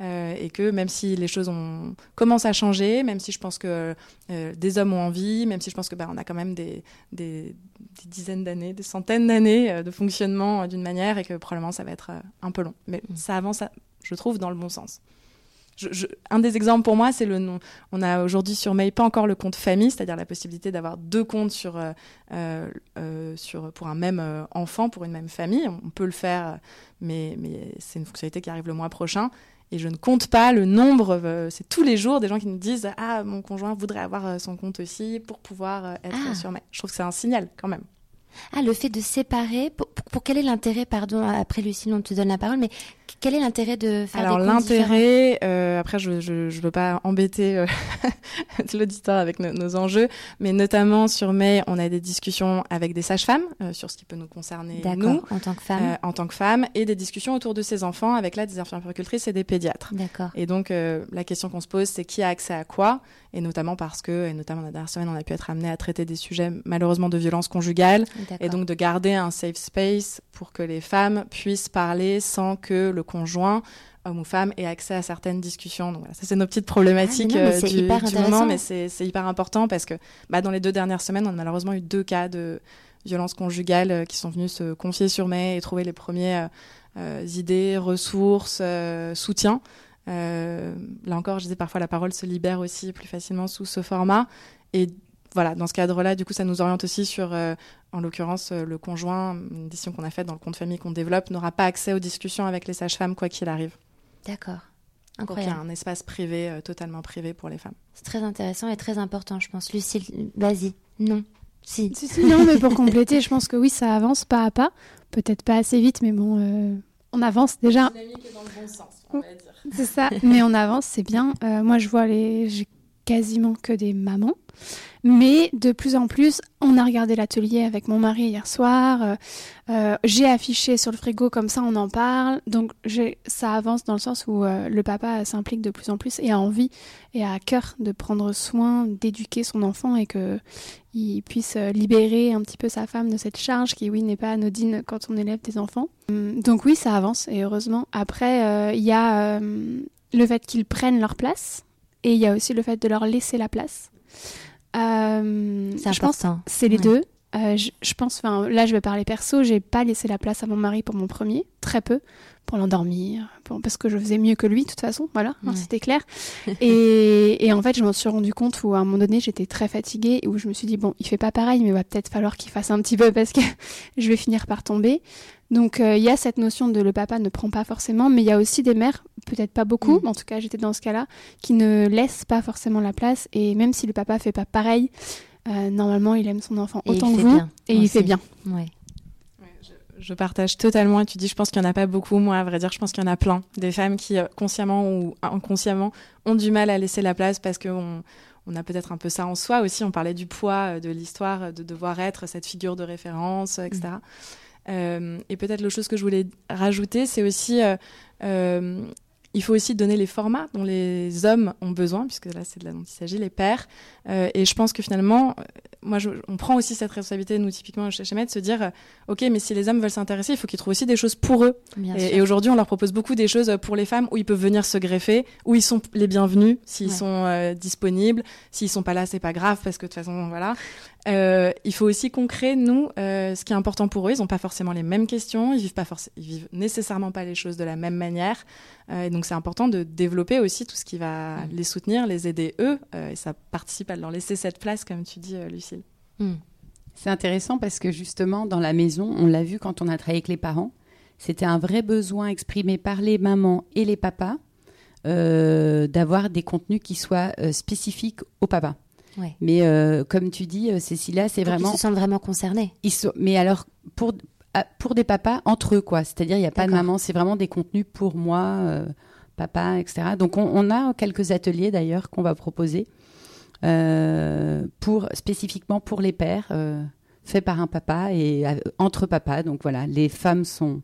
euh, et que même si les choses ont, commencent à changer, même si je pense que euh, des hommes ont envie, même si je pense que bah, on a quand même des, des, des dizaines d'années, des centaines d'années de fonctionnement d'une manière et que probablement ça va être un peu long. Mais mmh. ça avance, je trouve, dans le bon sens. Je, je, un des exemples pour moi, c'est le nom. On a aujourd'hui sur Mail pas encore le compte famille, c'est-à-dire la possibilité d'avoir deux comptes sur, euh, euh, sur, pour un même euh, enfant, pour une même famille. On peut le faire, mais, mais c'est une fonctionnalité qui arrive le mois prochain. Et je ne compte pas le nombre, euh, c'est tous les jours des gens qui nous disent Ah, mon conjoint voudrait avoir euh, son compte aussi pour pouvoir être ah. sur Mail. Je trouve que c'est un signal quand même. Ah, le fait de séparer, pour, pour, pour quel est l'intérêt, pardon, après Lucille, on te donne la parole, mais quel est l'intérêt de faire Alors des l'intérêt, euh, après je je je veux pas embêter euh, [LAUGHS] l'auditeur avec nos, nos enjeux, mais notamment sur mai, on a des discussions avec des sages-femmes euh, sur ce qui peut nous concerner nous en tant que femme. euh, en tant que femmes et des discussions autour de ces enfants avec là des infirmières et des pédiatres. D'accord. Et donc la question qu'on se pose, c'est qui a accès à quoi, et notamment parce que, et notamment la dernière semaine, on a pu être amené à traiter des sujets malheureusement de violence conjugale, et donc de garder un safe space pour que les femmes puissent parler sans que le conjoint homme ou femme ait accès à certaines discussions. Donc voilà, ça c'est nos petites problématiques Ah, non, euh, du, moment, mais c'est hyper important parce que bah, dans les deux dernières semaines, on a malheureusement eu deux cas de violence conjugale euh, qui sont venus se confier sur mai et trouver les premiers euh, idées, ressources, euh, soutien. Euh, là encore, je disais parfois la parole se libère aussi plus facilement sous ce format. Et voilà, dans ce cadre-là, du coup, ça nous oriente aussi sur, en l'occurrence, euh, le conjoint, une décision qu'on a faite dans le compte famille qu'on développe, n'aura pas accès aux discussions avec les sages-femmes, quoi qu'il arrive. D'accord. Donc il y a un espace privé, euh, totalement privé pour les femmes. C'est très intéressant et très important, je pense. Lucille, vas-y. Non. Si. Si, si, non, mais pour compléter, je pense que oui, ça avance pas à pas. Peut-être pas assez vite, mais bon, euh, on avance déjà. Dynamique dans le bon sens, on va dire. C'est ça, mais on avance, c'est bien. Euh, moi, je vois les. J'ai quasiment que des mamans. Mais de plus en plus, on a regardé l'atelier avec mon mari hier soir. euh, euh, j'ai affiché sur le frigo, comme ça on en parle. Donc ça avance dans le sens où euh, le papa s'implique de plus en plus et a envie et a à cœur de prendre soin, d'éduquer son enfant et que il puisse libérer un petit peu sa femme de cette charge qui, oui, n'est pas anodine quand on élève des enfants. Hum, Donc oui, ça avance et heureusement. Après, il y a le fait qu'ils prennent leur place et il y a aussi le fait de leur laisser la place. Euh, C'est important. c'est les Ouais. deux. Euh, je, je pense, là, je vais parler perso. J'ai pas laissé la place à mon mari pour mon premier, très peu, pour l'endormir, parce que je faisais mieux que lui, de toute façon. Voilà, hein, c'était clair. [LAUGHS] et, et en fait, je m'en suis rendu compte où à un moment donné, j'étais très fatiguée et où je me suis dit bon, il fait pas pareil, mais il va peut-être falloir qu'il fasse un petit peu parce que [LAUGHS] je vais finir par tomber. Donc, euh, il y a cette notion de le papa ne prend pas forcément, mais il y a aussi des mères, peut-être pas beaucoup, Mm. mais en tout cas, j'étais dans ce cas-là, qui ne laissent pas forcément la place. Et même si le papa fait pas pareil, euh, normalement, il aime son enfant Et autant que vous, bien et il fait bien. Ouais. Je partage totalement. Et tu dis, je pense qu'il n'y en a pas beaucoup. Moi, à vrai dire, je pense qu'il y en a plein. Des femmes qui, euh, consciemment ou inconsciemment, ont du mal à laisser la place parce qu'on on a peut-être un peu ça en soi aussi. On parlait du poids de l'histoire, de devoir être cette figure de référence, etc. et peut-être l'autre chose que je voulais rajouter, c'est aussi, euh, euh, il faut aussi donner les formats dont les hommes ont besoin, puisque là c'est de là dont il s'agit, les pères. Euh, et je pense que finalement, euh, moi, je- on prend aussi cette responsabilité, nous typiquement chez Chemet, de se dire, euh, ok, mais si les hommes veulent s'intéresser, il faut qu'ils trouvent aussi des choses pour eux. Bien Et, aujourd'hui, on leur propose beaucoup des choses pour les femmes où ils peuvent venir se greffer, où ils sont les bienvenus s'ils Ouais. sont euh, disponibles. S'ils sont pas là, c'est pas grave parce que de toute façon, voilà. Euh, il faut aussi qu'on crée nous euh, ce qui est important pour eux. Ils ont pas forcément les mêmes questions, ils vivent pas forc- ils vivent nécessairement pas les choses de la même manière. Euh, et donc c'est important de développer aussi tout ce qui va Mm. les soutenir, les aider eux, euh, et ça participe à leur laisser cette place, comme tu dis, euh, Lucille. Hmm. C'est intéressant parce que justement, dans la maison, on l'a vu quand on a travaillé avec les parents, c'était un vrai besoin exprimé par les mamans et les papas euh, d'avoir des contenus qui soient euh, spécifiques au papa. Ouais. Mais euh, comme tu dis, euh, Cécilia, c'est vraiment. se sentent vraiment concernés. Ils sont... Mais alors, pour, ah, pour des papas, entre eux, quoi. C'est-à-dire, il n'y a pas de maman, c'est vraiment des contenus pour moi, euh, papa, etc. Donc, on, on a quelques ateliers d'ailleurs qu'on va proposer euh, pour, spécifiquement pour les pères, faits par un papa et entre papas. Donc, voilà, les femmes sont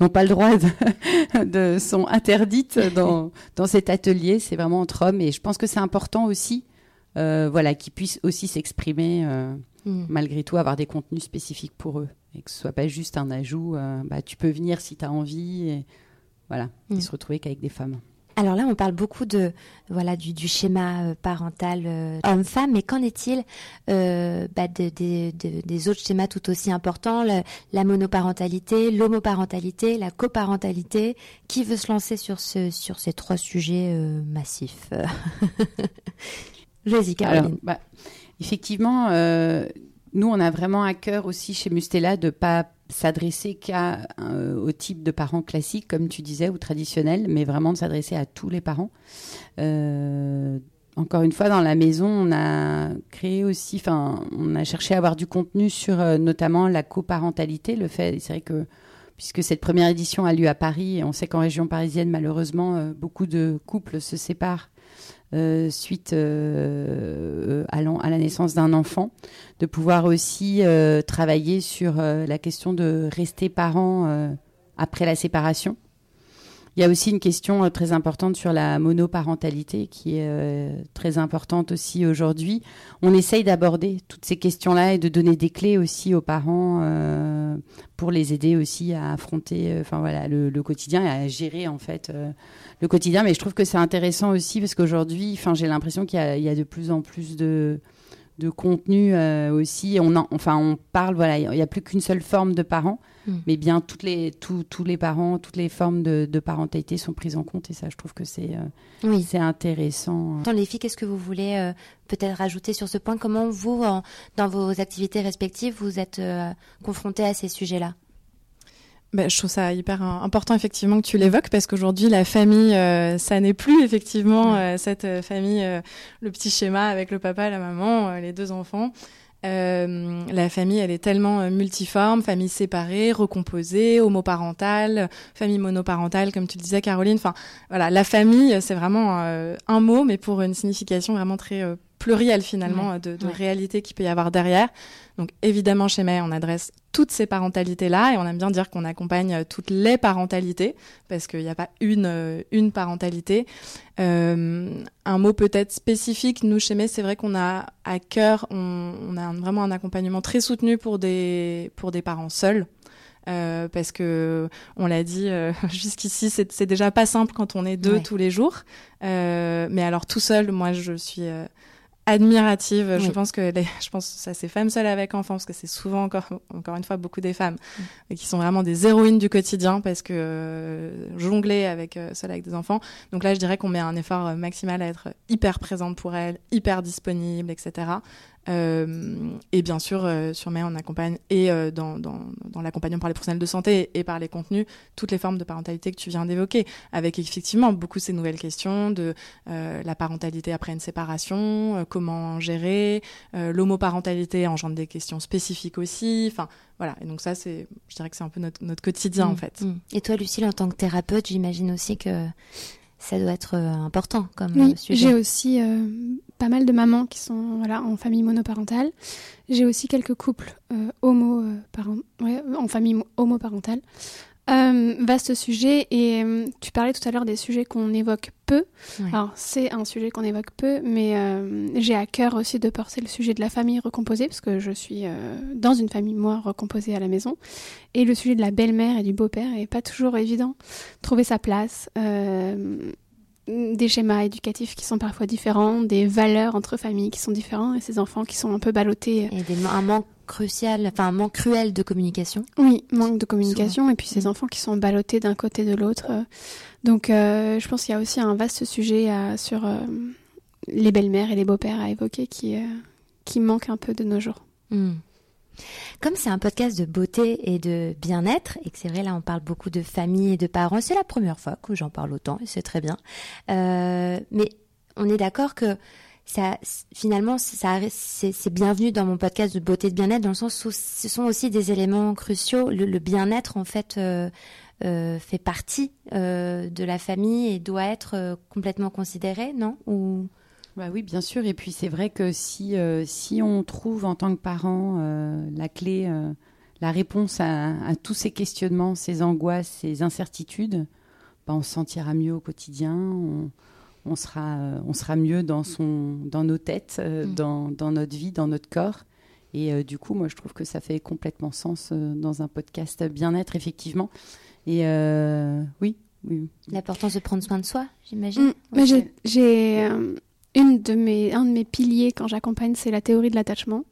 n'ont pas le droit de, [LAUGHS] de- sont interdites dans, dans cet atelier. C'est vraiment entre hommes et je pense que c'est important aussi, voilà, qu'ils puissent aussi s'exprimer. euh, Hmm. malgré tout avoir des contenus spécifiques pour eux et que ce soit pas juste un ajout euh, bah, tu peux venir si tu as envie et voilà Mm. et se retrouver qu'avec des femmes Alors là, on parle beaucoup de voilà du, du schéma euh, parental euh, homme-femme, mais qu'en est-il euh, bah, de- de- de- des autres schémas tout aussi importants, le- la monoparentalité, l'homoparentalité, la coparentalité? Qui veut se lancer sur ce sur ces trois sujets euh, massifs? [LAUGHS] Vas-y, Caroline. Bah, effectivement euh, nous on a vraiment à cœur aussi chez Mustela de pas s'adresser qu'à euh, au type de parents classiques comme tu disais ou traditionnels mais vraiment de s'adresser à tous les parents Euh, encore une fois, dans la maison, on a créé aussi, enfin, on a cherché à avoir du contenu sur notamment la coparentalité. Le fait, c'est vrai que puisque cette première édition a lieu à Paris on sait qu'en région parisienne, malheureusement, beaucoup de couples se séparent euh, suite euh, à, à, la naissance d'un enfant, de pouvoir aussi euh, travailler sur la question de rester parent après la séparation. Il y a aussi une question euh, très importante sur la monoparentalité qui est euh, très importante aussi aujourd'hui. On essaye d'aborder toutes ces questions-là et de donner des clés aussi aux parents euh, pour les aider aussi à affronter enfin voilà, le, quotidien et à gérer en fait le quotidien. Mais je trouve que c'est intéressant aussi parce qu'aujourd'hui, enfin, j'ai l'impression qu'il y, y, a de plus en plus de de contenu aussi. On enfin, on parle, voilà, il n'y a plus qu'une seule forme de parents. Mm. Mais bien, toutes les, tous les parents, toutes les formes de, parentalité sont prises en compte et ça, je trouve que c'est euh, c'est intéressant. Dans les filles, qu'est-ce que vous voulez euh, peut-être rajouter sur ce point? Comment vous, dans vos activités respectives, vous êtes euh, confrontés à ces sujets-là? Ben, je trouve ça hyper important effectivement que tu l'évoques parce qu'aujourd'hui la famille, ça n'est plus effectivement cette famille, le petit schéma avec le papa, la maman, les deux enfants. Euh, la famille, elle est tellement euh, multiforme, famille séparée, recomposée, homoparentale, famille monoparentale, comme tu le disais, Caroline. Enfin, voilà, la famille, c'est vraiment euh, un mot, mais pour une signification vraiment très pluriel finalement de, de réalité qu'il peut y avoir derrière. Donc évidemment chez May, on adresse toutes ces parentalités-là et on aime bien dire qu'on accompagne euh, toutes les parentalités parce qu'il n'y a pas une, euh, une parentalité. Euh, un mot peut-être spécifique, nous chez May, c'est vrai qu'on a à cœur, on, on a vraiment un accompagnement très soutenu pour des, pour des parents seuls. Euh, parce que on l'a dit euh, [LAUGHS] jusqu'ici, c'est déjà pas simple quand on est deux tous les jours. Euh, mais alors tout seul, moi je suis admirative. Je pense que les, je pense ça ces femmes seules avec enfants parce que c'est souvent encore encore une fois beaucoup des femmes mm. qui sont vraiment des héroïnes du quotidien parce que euh, jongler avec euh, seules avec des enfants. Donc là, je dirais qu'on met un effort euh, maximal à être hyper présente pour elles, hyper disponible, etc. Euh, et bien sûr, euh, sur May, on accompagne et euh, dans, dans, dans l'accompagnement par les professionnels de santé et par les contenus, toutes les formes de parentalité que tu viens d'évoquer, avec effectivement beaucoup ces nouvelles questions de la parentalité après une séparation, comment gérer, l'homoparentalité engendre des questions spécifiques aussi, enfin voilà. Et donc ça, c'est, je dirais que c'est un peu notre, notre quotidien en mmh, fait. Mmh. Et toi, Lucille, en tant que thérapeute, j'imagine aussi que ça doit être important comme oui, sujet. J'ai aussi pas mal de mamans qui sont voilà, en famille monoparentale. J'ai aussi quelques couples euh, homo, euh, ouais, en famille homoparentale. Euh, vaste sujet et euh, tu parlais tout à l'heure des sujets qu'on évoque peu. Alors c'est un sujet qu'on évoque peu, mais j'ai à cœur aussi de porter le sujet de la famille recomposée parce que je suis dans une famille moi recomposée à la maison et le sujet de la belle-mère et du beau-père est pas toujours évident. Trouver sa place des schémas éducatifs qui sont parfois différents, des valeurs entre familles qui sont différentes et ces enfants qui sont un peu ballottés. Et des, un manque crucial, enfin un manque cruel de communication. Oui, manque de communication et puis ces mm. enfants qui sont ballottés d'un côté de l'autre. Donc euh, je pense qu'il y a aussi un vaste sujet sur euh, les belles-mères et les beaux-pères à évoquer qui, euh, qui manque un peu de nos jours. Mm. Comme c'est un podcast de beauté et de bien-être, et que c'est vrai, là, on parle beaucoup de famille et de parents, c'est la première fois que j'en parle autant, et c'est très bien. Euh, mais on est d'accord que ça, finalement, c'est bienvenu dans mon podcast de beauté et de bien-être, dans le sens où ce sont aussi des éléments cruciaux. Le, bien-être, en fait, euh, euh, fait partie de la famille et doit être complètement considéré, non? Ou... Bah oui, bien sûr. Et puis c'est vrai que si, euh, si on trouve en tant que parent euh, la clé, euh, la réponse à, tous ces questionnements, ces angoisses, ces incertitudes, bah on se sentira mieux au quotidien, on, sera, on sera mieux dans, son, dans nos têtes, mm. dans, dans, notre vie, dans notre corps. Et du coup, moi, je trouve que ça fait complètement sens dans un podcast bien-être, effectivement. Et oui, oui. L'importance de prendre soin de soi, j'imagine. Mm. j'ai une de mes, un de mes piliers quand j'accompagne, c'est la théorie de l'attachement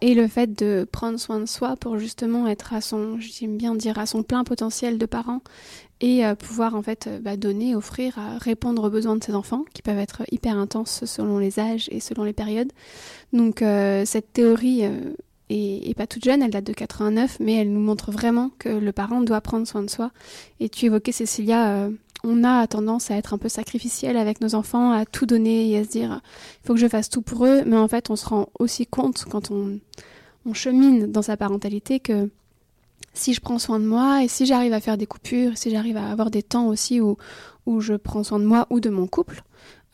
et le fait de prendre soin de soi pour justement être à son, j'aime bien dire, à son plein potentiel de parent et euh, pouvoir en fait euh, bah, donner, offrir, répondre aux besoins de ses enfants qui peuvent être hyper intenses selon les âges et selon les périodes. Donc euh, cette théorie est, pas toute jeune, elle date de 89, mais elle nous montre vraiment que le parent doit prendre soin de soi. Et tu évoquais Cécilia on a tendance à être un peu sacrificiel avec nos enfants, à tout donner et à se dire il faut que je fasse tout pour eux, mais en fait on se rend aussi compte quand on, chemine dans sa parentalité que si je prends soin de moi et si j'arrive à faire des coupures, si j'arrive à avoir des temps aussi où, où je prends soin de moi ou de mon couple,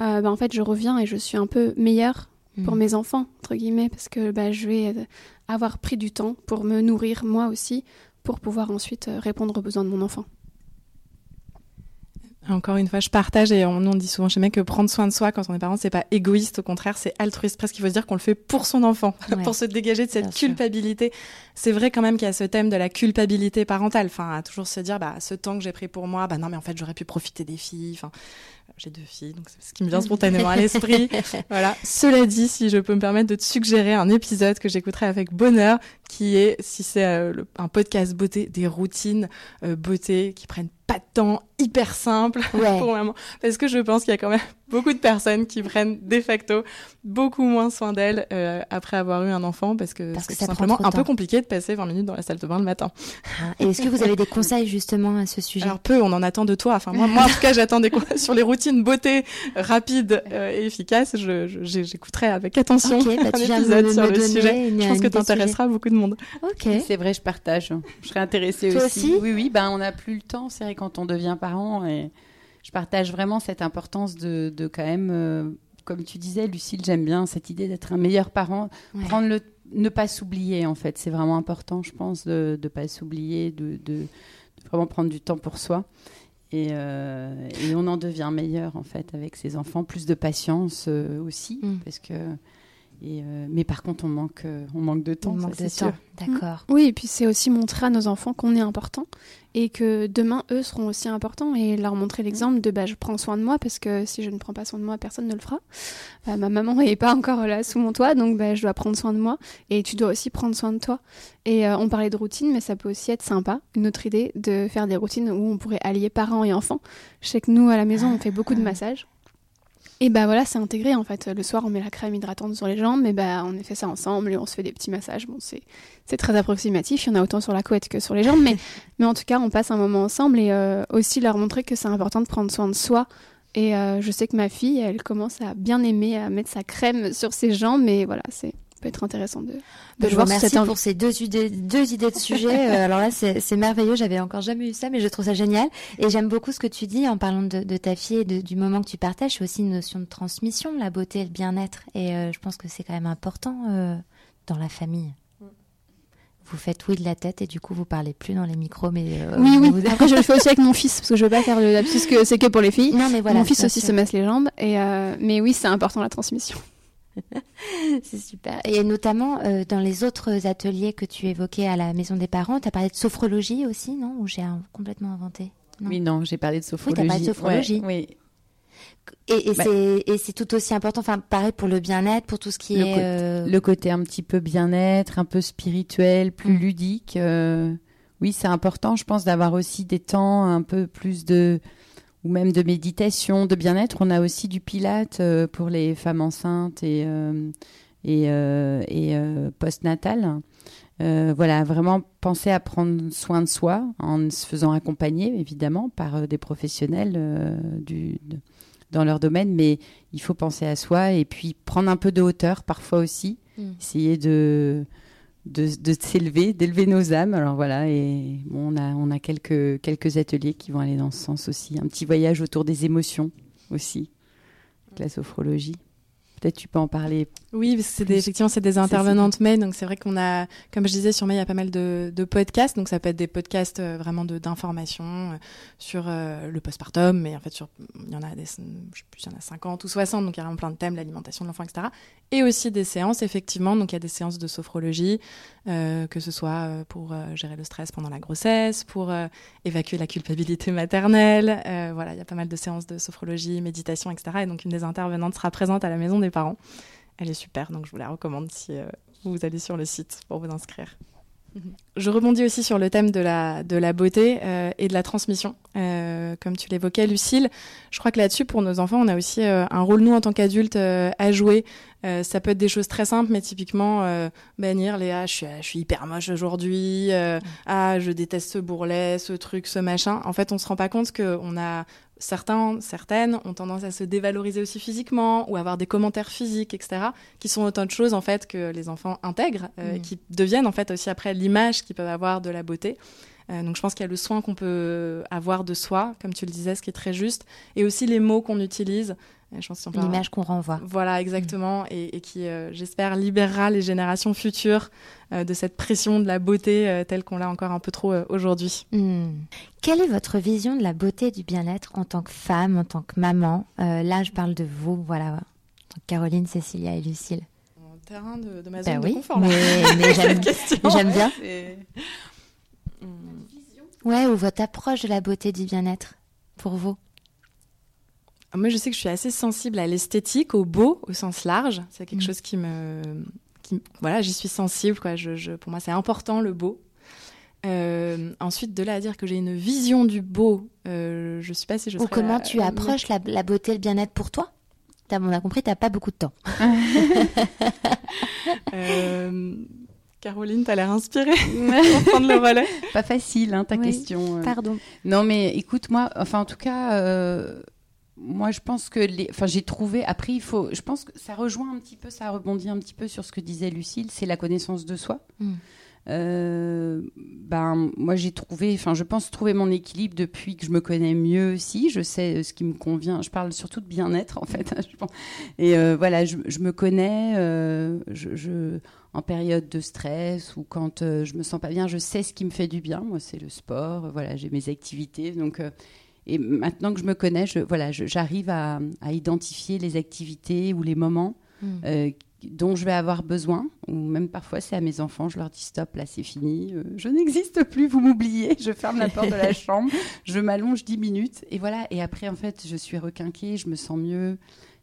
euh, bah, en fait, je reviens et je suis un peu meilleure pour Mm. mes enfants, entre guillemets, parce que bah, je vais avoir pris du temps pour me nourrir moi aussi, pour pouvoir ensuite euh, répondre aux besoins de mon enfant. Encore une fois, je partage et on, nous, on dit souvent chez Mec que prendre soin de soi quand on est parent, c'est pas égoïste, au contraire, c'est altruiste. Presque, il faut se dire qu'on le fait pour son enfant, [LAUGHS] Ouais. pour se dégager de cette culpabilité. C'est vrai quand même qu'il y a ce thème de la culpabilité parentale. Enfin, à toujours se dire, bah, ce temps que j'ai pris pour moi, bah non, mais en fait, j'aurais pu profiter des filles. Enfin, j'ai deux filles, donc c'est ce qui me vient spontanément à l'esprit. [LAUGHS] Voilà. Cela dit, si je peux me permettre de te suggérer un épisode que j'écouterai avec bonheur, qui est, si c'est euh, un podcast beauté, des routines euh, beauté qui prennent pas de temps, hyper simples Ouais. [LAUGHS] pour maman. Parce que je pense qu'il y a quand même beaucoup de personnes qui prennent de facto beaucoup moins soin d'elles euh, après avoir eu un enfant parce que Parce c'est tout simplement un peu compliqué de passer 20 minutes dans la salle de bain le matin. Ah, Et est-ce que vous avez des conseils justement à ce sujet? Alors peu, on en attend de toi. Enfin moi, moi en tout cas, j'attends des conseils sur les routines beauté rapides euh, et efficaces. Je, je- j'écouterai avec attention Ok, bah, un épisode sur le sujet. une- je pense que idée de t'intéressera beaucoup de monde. Ok. C'est vrai, je partage. Je serais intéressée Toi aussi. aussi? Oui, oui, ben, on n'a plus le temps, c'est vrai, quand on devient parent. Et je partage vraiment cette importance de, de quand même, euh, comme tu disais, Lucille, j'aime bien cette idée d'être un meilleur parent. Ouais. Prendre le, ne pas s'oublier, en fait. C'est vraiment important, je pense, de ne pas s'oublier, de, de- de vraiment prendre du temps pour soi. Et, euh, et on en devient meilleur, en fait, avec ses enfants. Plus de patience euh, aussi, Mm. parce que. Et, euh, mais par contre, on manque, euh, on manque de temps. On manque de sûr. temps. D'accord. Oui, et puis c'est aussi montrer à nos enfants qu'on est important et que demain, eux seront aussi importants et leur montrer l'exemple de bah, je prends soin de moi parce que si je ne prends pas soin de moi, personne ne le fera. Euh, ma maman [LAUGHS] n'est pas encore là sous mon toit, donc bah, je dois prendre soin de moi et tu dois aussi prendre soin de toi. Et euh, on parlait de routine, mais ça peut aussi être sympa, une autre idée, de faire des routines où on pourrait allier parents et enfants. Je sais que nous, à la maison, on fait beaucoup de massages. Et bah voilà, c'est intégré en fait. Le soir, on met la crème hydratante sur les jambes, mais bah on fait ça ensemble et on se fait des petits massages. Bon, c'est c'est très approximatif. Il y en a autant sur la couette que sur les jambes, mais [LAUGHS] mais en tout cas, on passe un moment ensemble et euh, aussi leur montrer que c'est important de prendre soin de soi. Et euh, je sais que ma fille, elle commence à bien aimer à mettre sa crème sur ses jambes, mais voilà, c'est peut être intéressant de, de Je vous voir envie. pour ces deux idées, deux idées de sujet. Euh, alors là, c'est merveilleux. J'avais encore jamais eu ça, mais je trouve ça génial. Et j'aime beaucoup ce que tu dis en parlant de, de ta fille et de- du moment que tu partages. C'est aussi une notion de transmission, la beauté et le bien-être. Et euh, je pense que c'est quand même important euh, dans la famille. Vous faites oui de la tête et du coup vous parlez plus dans les micros, mais euh, Oui, oui. vous- Après, je le fais aussi avec mon fils parce que je veux pas faire le lapsus que c'est que pour les filles. Non, mais voilà. mon fils aussi sûr. se masse les jambes. Et euh, mais oui, c'est important la transmission. [LAUGHS] C'est super. Et notamment euh, dans les autres ateliers que tu évoquais à la maison des parents, tu as parlé de sophrologie aussi, non? Ou j'ai complètement inventé? Non? Oui, non, j'ai parlé de sophrologie. parlé de sophrologie. Ouais, oui. Et, et Bah. c'est et c'est tout aussi important, enfin pareil pour le bien-être, pour tout ce qui Le est euh, Le côté un petit peu bien-être, un peu spirituel, plus Mm. ludique. euh, oui, c'est important, je pense, d'avoir aussi des temps un peu plus de ou même de méditation, de bien-être. On a aussi du pilate euh, pour les femmes enceintes et euh, et, euh, et postnatales. Euh, voilà, vraiment penser à prendre soin de soi en se faisant accompagner, évidemment, par des professionnels euh, du, de- dans leur domaine, mais il faut penser à soi et puis prendre un peu de hauteur parfois aussi, Mm. essayer de, de, de s'élever, d'élever nos âmes. Alors voilà, et bon, on a, on a quelques, quelques ateliers qui vont aller dans ce sens aussi. Un petit voyage autour des émotions aussi, avec la sophrologie. Peut-être tu peux en parler. Oui, c'est effectivement, c'est des intervenantes mais donc c'est vrai qu'on a, comme je disais, sur May, il y a pas mal de, de podcasts, donc ça peut être des podcasts euh, vraiment d'information euh, sur euh, le postpartum, mais en fait, sur, il y en a des, je sais plus, il y en a 50 ou 60, donc il y a vraiment plein de thèmes, l'alimentation de l'enfant, etc. Et aussi des séances, effectivement, donc il y a des séances de sophrologie, euh, que ce soit pour gérer le stress pendant la grossesse, pour évacuer la culpabilité maternelle, voilà, il y a pas mal de séances de sophrologie, méditation, etc. Et donc une des intervenantes sera présente à la maison des parents. Elle est super, donc je vous la recommande si euh, vous allez sur le site pour vous inscrire. Je rebondis aussi sur le thème de la, de la beauté euh, et de la transmission. Euh, comme tu l'évoquais, Lucille, je crois que là-dessus, pour nos enfants, on a aussi euh, un rôle, nous, en tant qu'adultes, à jouer. Ça peut être des choses très simples, mais typiquement, bannir les « ah, je suis, je suis hyper moche aujourd'hui euh, ah, je déteste ce bourrelet, ce truc, ce machin ». En fait, on se rend pas compte qu'on a certains, certaines ont tendance à se dévaloriser aussi physiquement ou avoir des commentaires physiques, etc., qui sont autant de choses en fait que les enfants intègrent, euh, Mm. qui deviennent en fait aussi après l'image qu'ils peuvent avoir de la beauté. Euh, donc je pense qu'il y a le soin qu'on peut avoir de soi, comme tu le disais, ce qui est très juste, et aussi les mots qu'on utilise. Je pense L'image qu'on renvoie. Voilà, exactement, et, et qui, euh, j'espère, libérera les générations futures euh, de cette pression de la beauté euh, telle qu'on l'a encore un peu trop aujourd'hui. Hmm. Quelle est votre vision de la beauté et du bien-être en tant que femme, en tant que maman? Là, je parle de vous, voilà, en tant que Caroline, Cécilia et Lucille. En terrain de, de ma Bah zone oui, de confort, là. mais, mais [LAUGHS] j'aime j'aime bien. Hmm. Ouais, ou votre approche de la beauté et du bien-être pour vous? Moi, je sais que je suis assez sensible à l'esthétique, au beau, au sens large. C'est quelque Mm. chose qui me, qui- voilà, j'y suis sensible. Quoi. Je, je- pour moi, c'est important le beau. Euh, ensuite, de là à dire que j'ai une vision du beau, euh, je sais pas si je. Ou comment la- tu la- approches la, la beauté et le bien-être pour toi? T'as- On a compris, t'as pas beaucoup de temps. [LAUGHS] Euh, Caroline, t'as l'air inspirée [LAUGHS] pour prendre le relais. Pas facile, hein, ta Oui. question. Pardon. Non, mais écoute, moi, enfin, en tout cas, euh, moi, je pense que les, enfin, j'ai trouvé. Après, il faut, je pense que ça rejoint un petit peu, ça rebondit un petit peu sur ce que disait Lucille, c'est la connaissance de soi. Mm. Euh, ben, moi, j'ai trouvé, enfin, je pense trouver mon équilibre depuis que je me connais mieux aussi. Je sais euh, ce qui me convient. Je parle surtout de bien-être, en fait. [LAUGHS] je pense. Et euh, voilà, je, je me connais. euh, je, je- en période de stress ou quand je me sens pas bien, je sais ce qui me fait du bien. Moi, c'est le sport. Voilà, j'ai mes activités. Donc, et maintenant que je me connais, je, voilà, j'arrive à, à identifier les activités ou les moments Mm. euh, dont je vais avoir besoin. Ou même parfois, c'est à mes enfants, je leur dis stop, là, c'est fini. euh, je n'existe plus, vous m'oubliez. Je ferme la porte de la [LAUGHS] chambre, je m'allonge 10 minutes. Et voilà. Et après, en fait, je suis requinquée, je me sens mieux.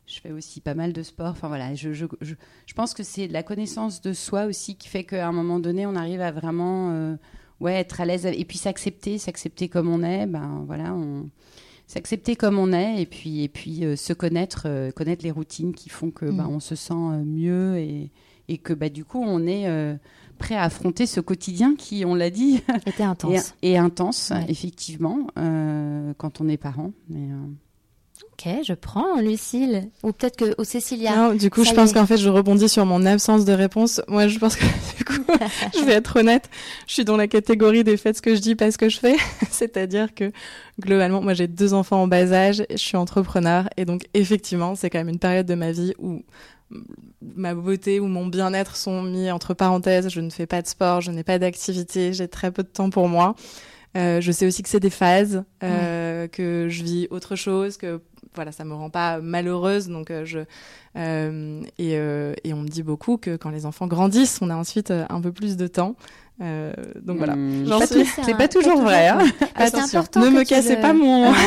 Je fais aussi pas mal de sport. Enfin voilà, je, je, je, je pense que c'est la connaissance de soi aussi qui fait qu'à un moment donné, on arrive à vraiment euh, ouais, être à l'aise et puis s'accepter, s'accepter comme on est. Ben voilà, on s'accepter comme on est et puis et puis euh, se connaître, euh, connaître les routines qui font que Mm. ben, on se sent euh, mieux et, et que bah du coup on est euh, prêt à affronter ce quotidien qui, on l'a dit, Était [LAUGHS] intense. est, est intense Ouais. effectivement quand on est parent. Mais Ok, je prends Lucille. Ou peut-être que ou Cécilia. Non, du coup, Ça je pense est. qu'en fait, je rebondis sur mon absence de réponse. Moi, je pense que [LAUGHS] du coup, je vais être honnête, je suis dans la catégorie des faites ce que je dis, pas ce que je fais. [LAUGHS] C'est-à-dire que globalement, moi, j'ai deux enfants en bas âge, je suis entrepreneur, et donc effectivement, c'est quand même une période de ma vie où ma beauté ou mon bien-être sont mis entre parenthèses. Je ne fais pas de sport, je n'ai pas d'activité, j'ai très peu de temps pour moi. Euh, je sais aussi que c'est des phases, euh, que je vis autre chose, que voilà, ça me rend pas malheureuse. Donc euh, je euh, et, euh, et on me dit beaucoup que quand les enfants grandissent, on a ensuite un peu plus de temps. Euh, donc voilà. hmm, suis- tout- c'est pas toujours vrai. hein. Ah, Attention, important ne que me cassez le- pas mon. [LAUGHS]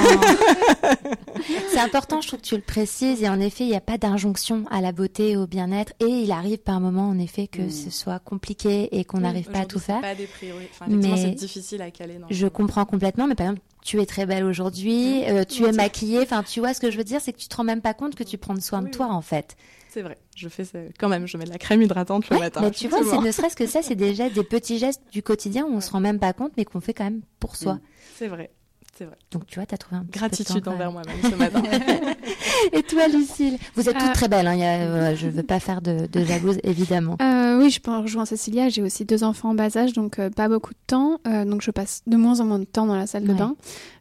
C'est important, je trouve que tu le précises. Et en effet, il n'y a pas d'injonction à la beauté et au bien-être. Et il arrive par moment, en effet, que Mm. ce soit compliqué et qu'on n'arrive pas à tout faire. Pas des priorités. Enfin, effectivement, Mais c'est difficile à caler. Je comprends complètement, mais par exemple, tu es très belle aujourd'hui, euh, tu es maquillée. Enfin, tu vois ce que je veux dire, c'est que tu te rends même pas compte que tu prends soin de Oui, toi, en fait. C'est vrai. Je fais ça. quand même. Je mets de la crème hydratante le Ouais, matin. mais tu vois, ne serait-ce que ça, c'est déjà des petits gestes du quotidien où on se rend même pas compte, mais qu'on fait quand même pour soi. Mm. C'est vrai. C'est vrai. Donc, tu vois, t'as trouvé un petit peu de Gratitude temps, quand envers même. moi-même ce matin. [LAUGHS] [LAUGHS] Et toi, Lucille Vous êtes toutes Euh, très belles. Hein, il y a- euh, je veux pas faire de, de [LAUGHS] jalouse, évidemment. Euh, oui, je peux en rejoindre Cécilia. J'ai aussi deux enfants en bas âge, donc pas beaucoup de temps. Donc je passe de moins en moins de temps dans la salle de bain.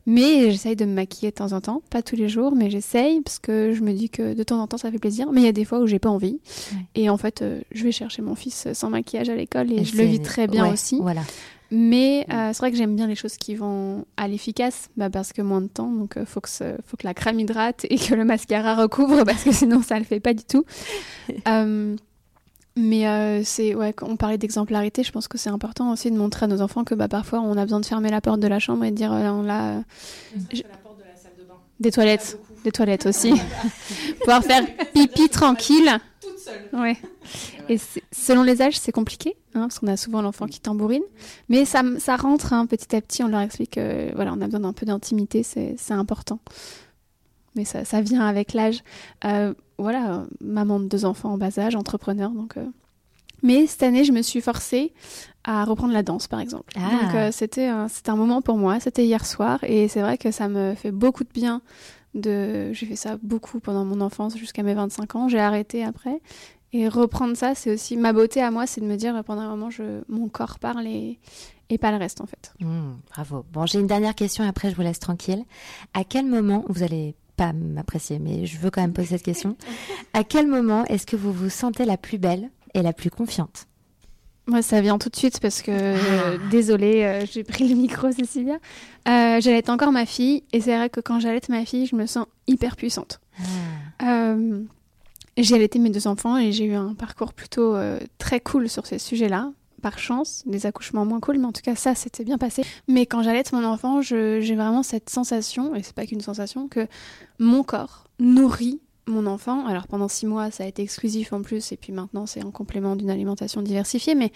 Mais j'essaye de me maquiller de temps en temps. Pas tous les jours, mais j'essaye parce que je me dis que de temps en temps ça fait plaisir. Mais il y a des fois où j'ai pas envie. Ouais. Et en fait, je vais chercher mon fils sans maquillage à l'école et, Et je le vis très bien ouais, aussi. Voilà. Mais euh, c'est vrai que j'aime bien les choses qui vont à l'efficace, bah, parce que moins de temps, donc euh, faut que ce- faut que la crème hydrate et que le mascara recouvre, [LAUGHS] parce que sinon ça le fait pas du tout. [LAUGHS] Euh, mais euh, c'est ouais, quand on parlait d'exemplarité, je pense que c'est important aussi de montrer à nos enfants que bah, parfois on a besoin de fermer la porte de la chambre et de dire euh, on l'a Je- des toilettes, des toilettes aussi, [LAUGHS] pouvoir faire pipi tranquille. Ouais. Et selon les âges, c'est compliqué, hein, parce qu'on a souvent l'enfant qui tambourine. Mais ça, ça rentre hein, petit à petit, on leur explique que voilà, on a besoin d'un peu d'intimité, c'est important. Mais ça, ça vient avec l'âge. Euh, voilà, euh, maman de deux enfants en bas âge, entrepreneur, donc euh, Mais cette année, je me suis forcée à reprendre la danse, par exemple. Ah. Donc euh, c'était un, c'était un moment pour moi, c'était hier soir, et c'est vrai que ça me fait beaucoup de bien. De... J'ai fait ça beaucoup pendant mon enfance, jusqu'à mes 25 ans. J'ai arrêté après. Et reprendre ça, c'est aussi ma beauté à moi, c'est de me dire pendant un moment, je... mon corps parle et... et pas le reste en fait. Mmh, bravo. Bon, j'ai une dernière question et après je vous laisse tranquille. À quel moment, vous allez pas m'apprécier, mais je veux quand même poser cette question. [LAUGHS] À quel moment est-ce que vous vous sentez la plus belle et la plus confiante? Moi, ça vient tout de suite parce que, euh, désolée, euh, j'ai pris le micro, Cécilia. Euh, j'allaite encore ma fille et c'est vrai que quand j'allaite ma fille, je me sens hyper puissante. Euh, j'ai allaité mes deux enfants et j'ai eu un parcours plutôt très cool sur ces sujets-là. Par chance, des accouchements moins cool, mais en tout cas, ça, c'était bien passé. Mais quand j'allaite mon enfant, j'ai vraiment cette sensation, et c'est pas qu'une sensation, que mon corps nourrit mon enfant. Alors pendant six mois, ça a été exclusif en plus, et puis maintenant, c'est en complément d'une alimentation diversifiée. Mais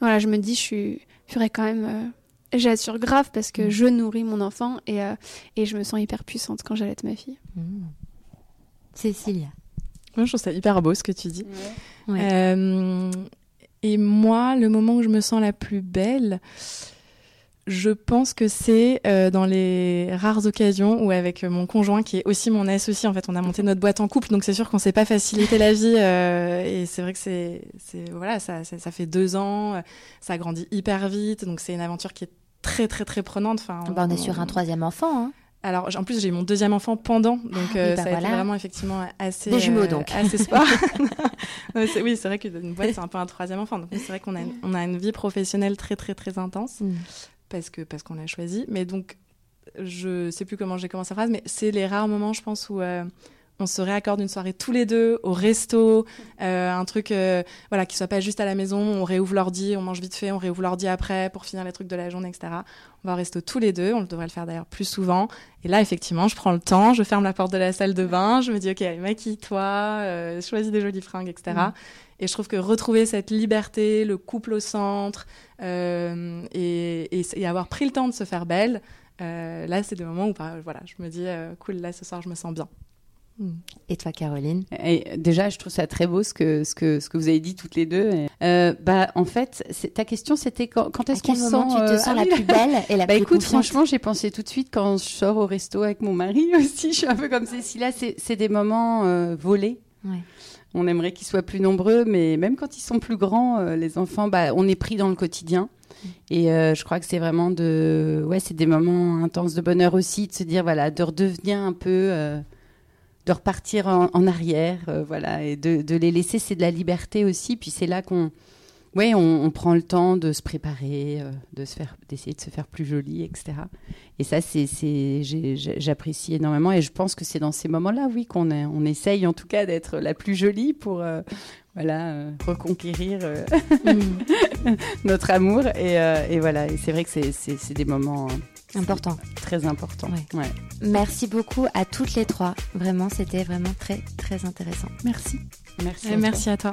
voilà, je me dis, je suis, je ferais quand même. euh, J'assure grave parce que je nourris mon enfant et, euh, et je me sens hyper puissante quand j'allaite ma fille. Mmh. Cécilia. Moi, je trouve ça hyper beau ce que tu dis. Ouais. Euh, et moi, le moment où je me sens la plus belle, je pense que c'est euh, dans les rares occasions où avec mon conjoint, qui est aussi mon associé, en fait, on a monté notre boîte en couple, donc c'est sûr qu'on s'est pas facilité la vie. euh, et c'est vrai que c'est, voilà, ça, ça, ça fait deux ans, euh, ça grandit hyper vite, donc c'est une aventure qui est très très très prenante. Enfin, Bah, on est sur un troisième enfant. Hein. alors, en plus, j'ai eu mon deuxième enfant pendant, donc Ah oui, euh, bah ça a été vraiment effectivement assez. Des jumeaux, euh, donc. Assez [LAUGHS] sport. [LAUGHS] Oui, c'est vrai qu'une boîte, c'est un peu un troisième enfant. Donc, c'est vrai qu'on a, une- on a une vie professionnelle très, très, très intense Mm. Parce que parce qu'on l'a choisi. Mais donc, je sais plus comment j'ai commencé la phrase, mais c'est les rares moments, je pense, où. euh, on se réaccorde une soirée tous les deux au resto, euh, un truc euh, voilà qui soit pas juste à la maison, on réouvre l'ordi, on mange vite fait, on réouvre l'ordi après pour finir les trucs de la journée, etc. On va au resto tous les deux, on devrait le faire d'ailleurs plus souvent. Et là, effectivement, je prends le temps, je ferme la porte de la salle de bain, je me dis, OK, maquille-toi, euh, choisis des jolies fringues, etc. Et je trouve que retrouver cette liberté, le couple au centre, euh, et, et, et avoir pris le temps de se faire belle, euh, là, c'est des moments où bah, voilà, je me dis, euh, cool, là, ce soir, je me sens bien. Et toi, Caroline? Et déjà, je trouve ça très beau ce que, ce que, ce que vous avez dit toutes les deux. Euh, bah, en fait, c'est- ta question, c'était quand, est-ce qu'on sent tu te euh, sens ah la plus belle et la Bah plus écoute, confiante? franchement, j'ai pensé tout de suite quand je sors au resto avec mon mari [LAUGHS] aussi. Je suis un peu comme Cécilia. C'est c'est des moments euh, volés. Ouais. On aimerait qu'ils soient plus nombreux, mais même quand ils sont plus grands, euh, les enfants, bah, on est pris dans le quotidien. Et euh, je crois que c'est vraiment de, ouais, c'est des moments intenses de bonheur aussi, de se dire voilà, de redevenir un peu, euh, de repartir en, arrière, voilà, et de, de les laisser, c'est de la liberté aussi. Puis c'est là qu'on, ouais, on, on prend le temps de se préparer, euh, de se faire, d'essayer de se faire plus jolie, etc. Et ça, c'est, j'apprécie énormément. Et je pense que c'est dans ces moments-là, oui, qu'on est- on essaye en tout cas d'être la plus jolie pour, euh, voilà, euh, reconquérir euh, Mm. [LAUGHS] notre amour. Et, euh, et voilà, et c'est vrai que c'est, des moments euh, Important. très importants. Ouais. Ouais. Merci beaucoup à toutes les trois. Vraiment, c'était vraiment très, très intéressant. Merci. Merci. Et à merci à toi.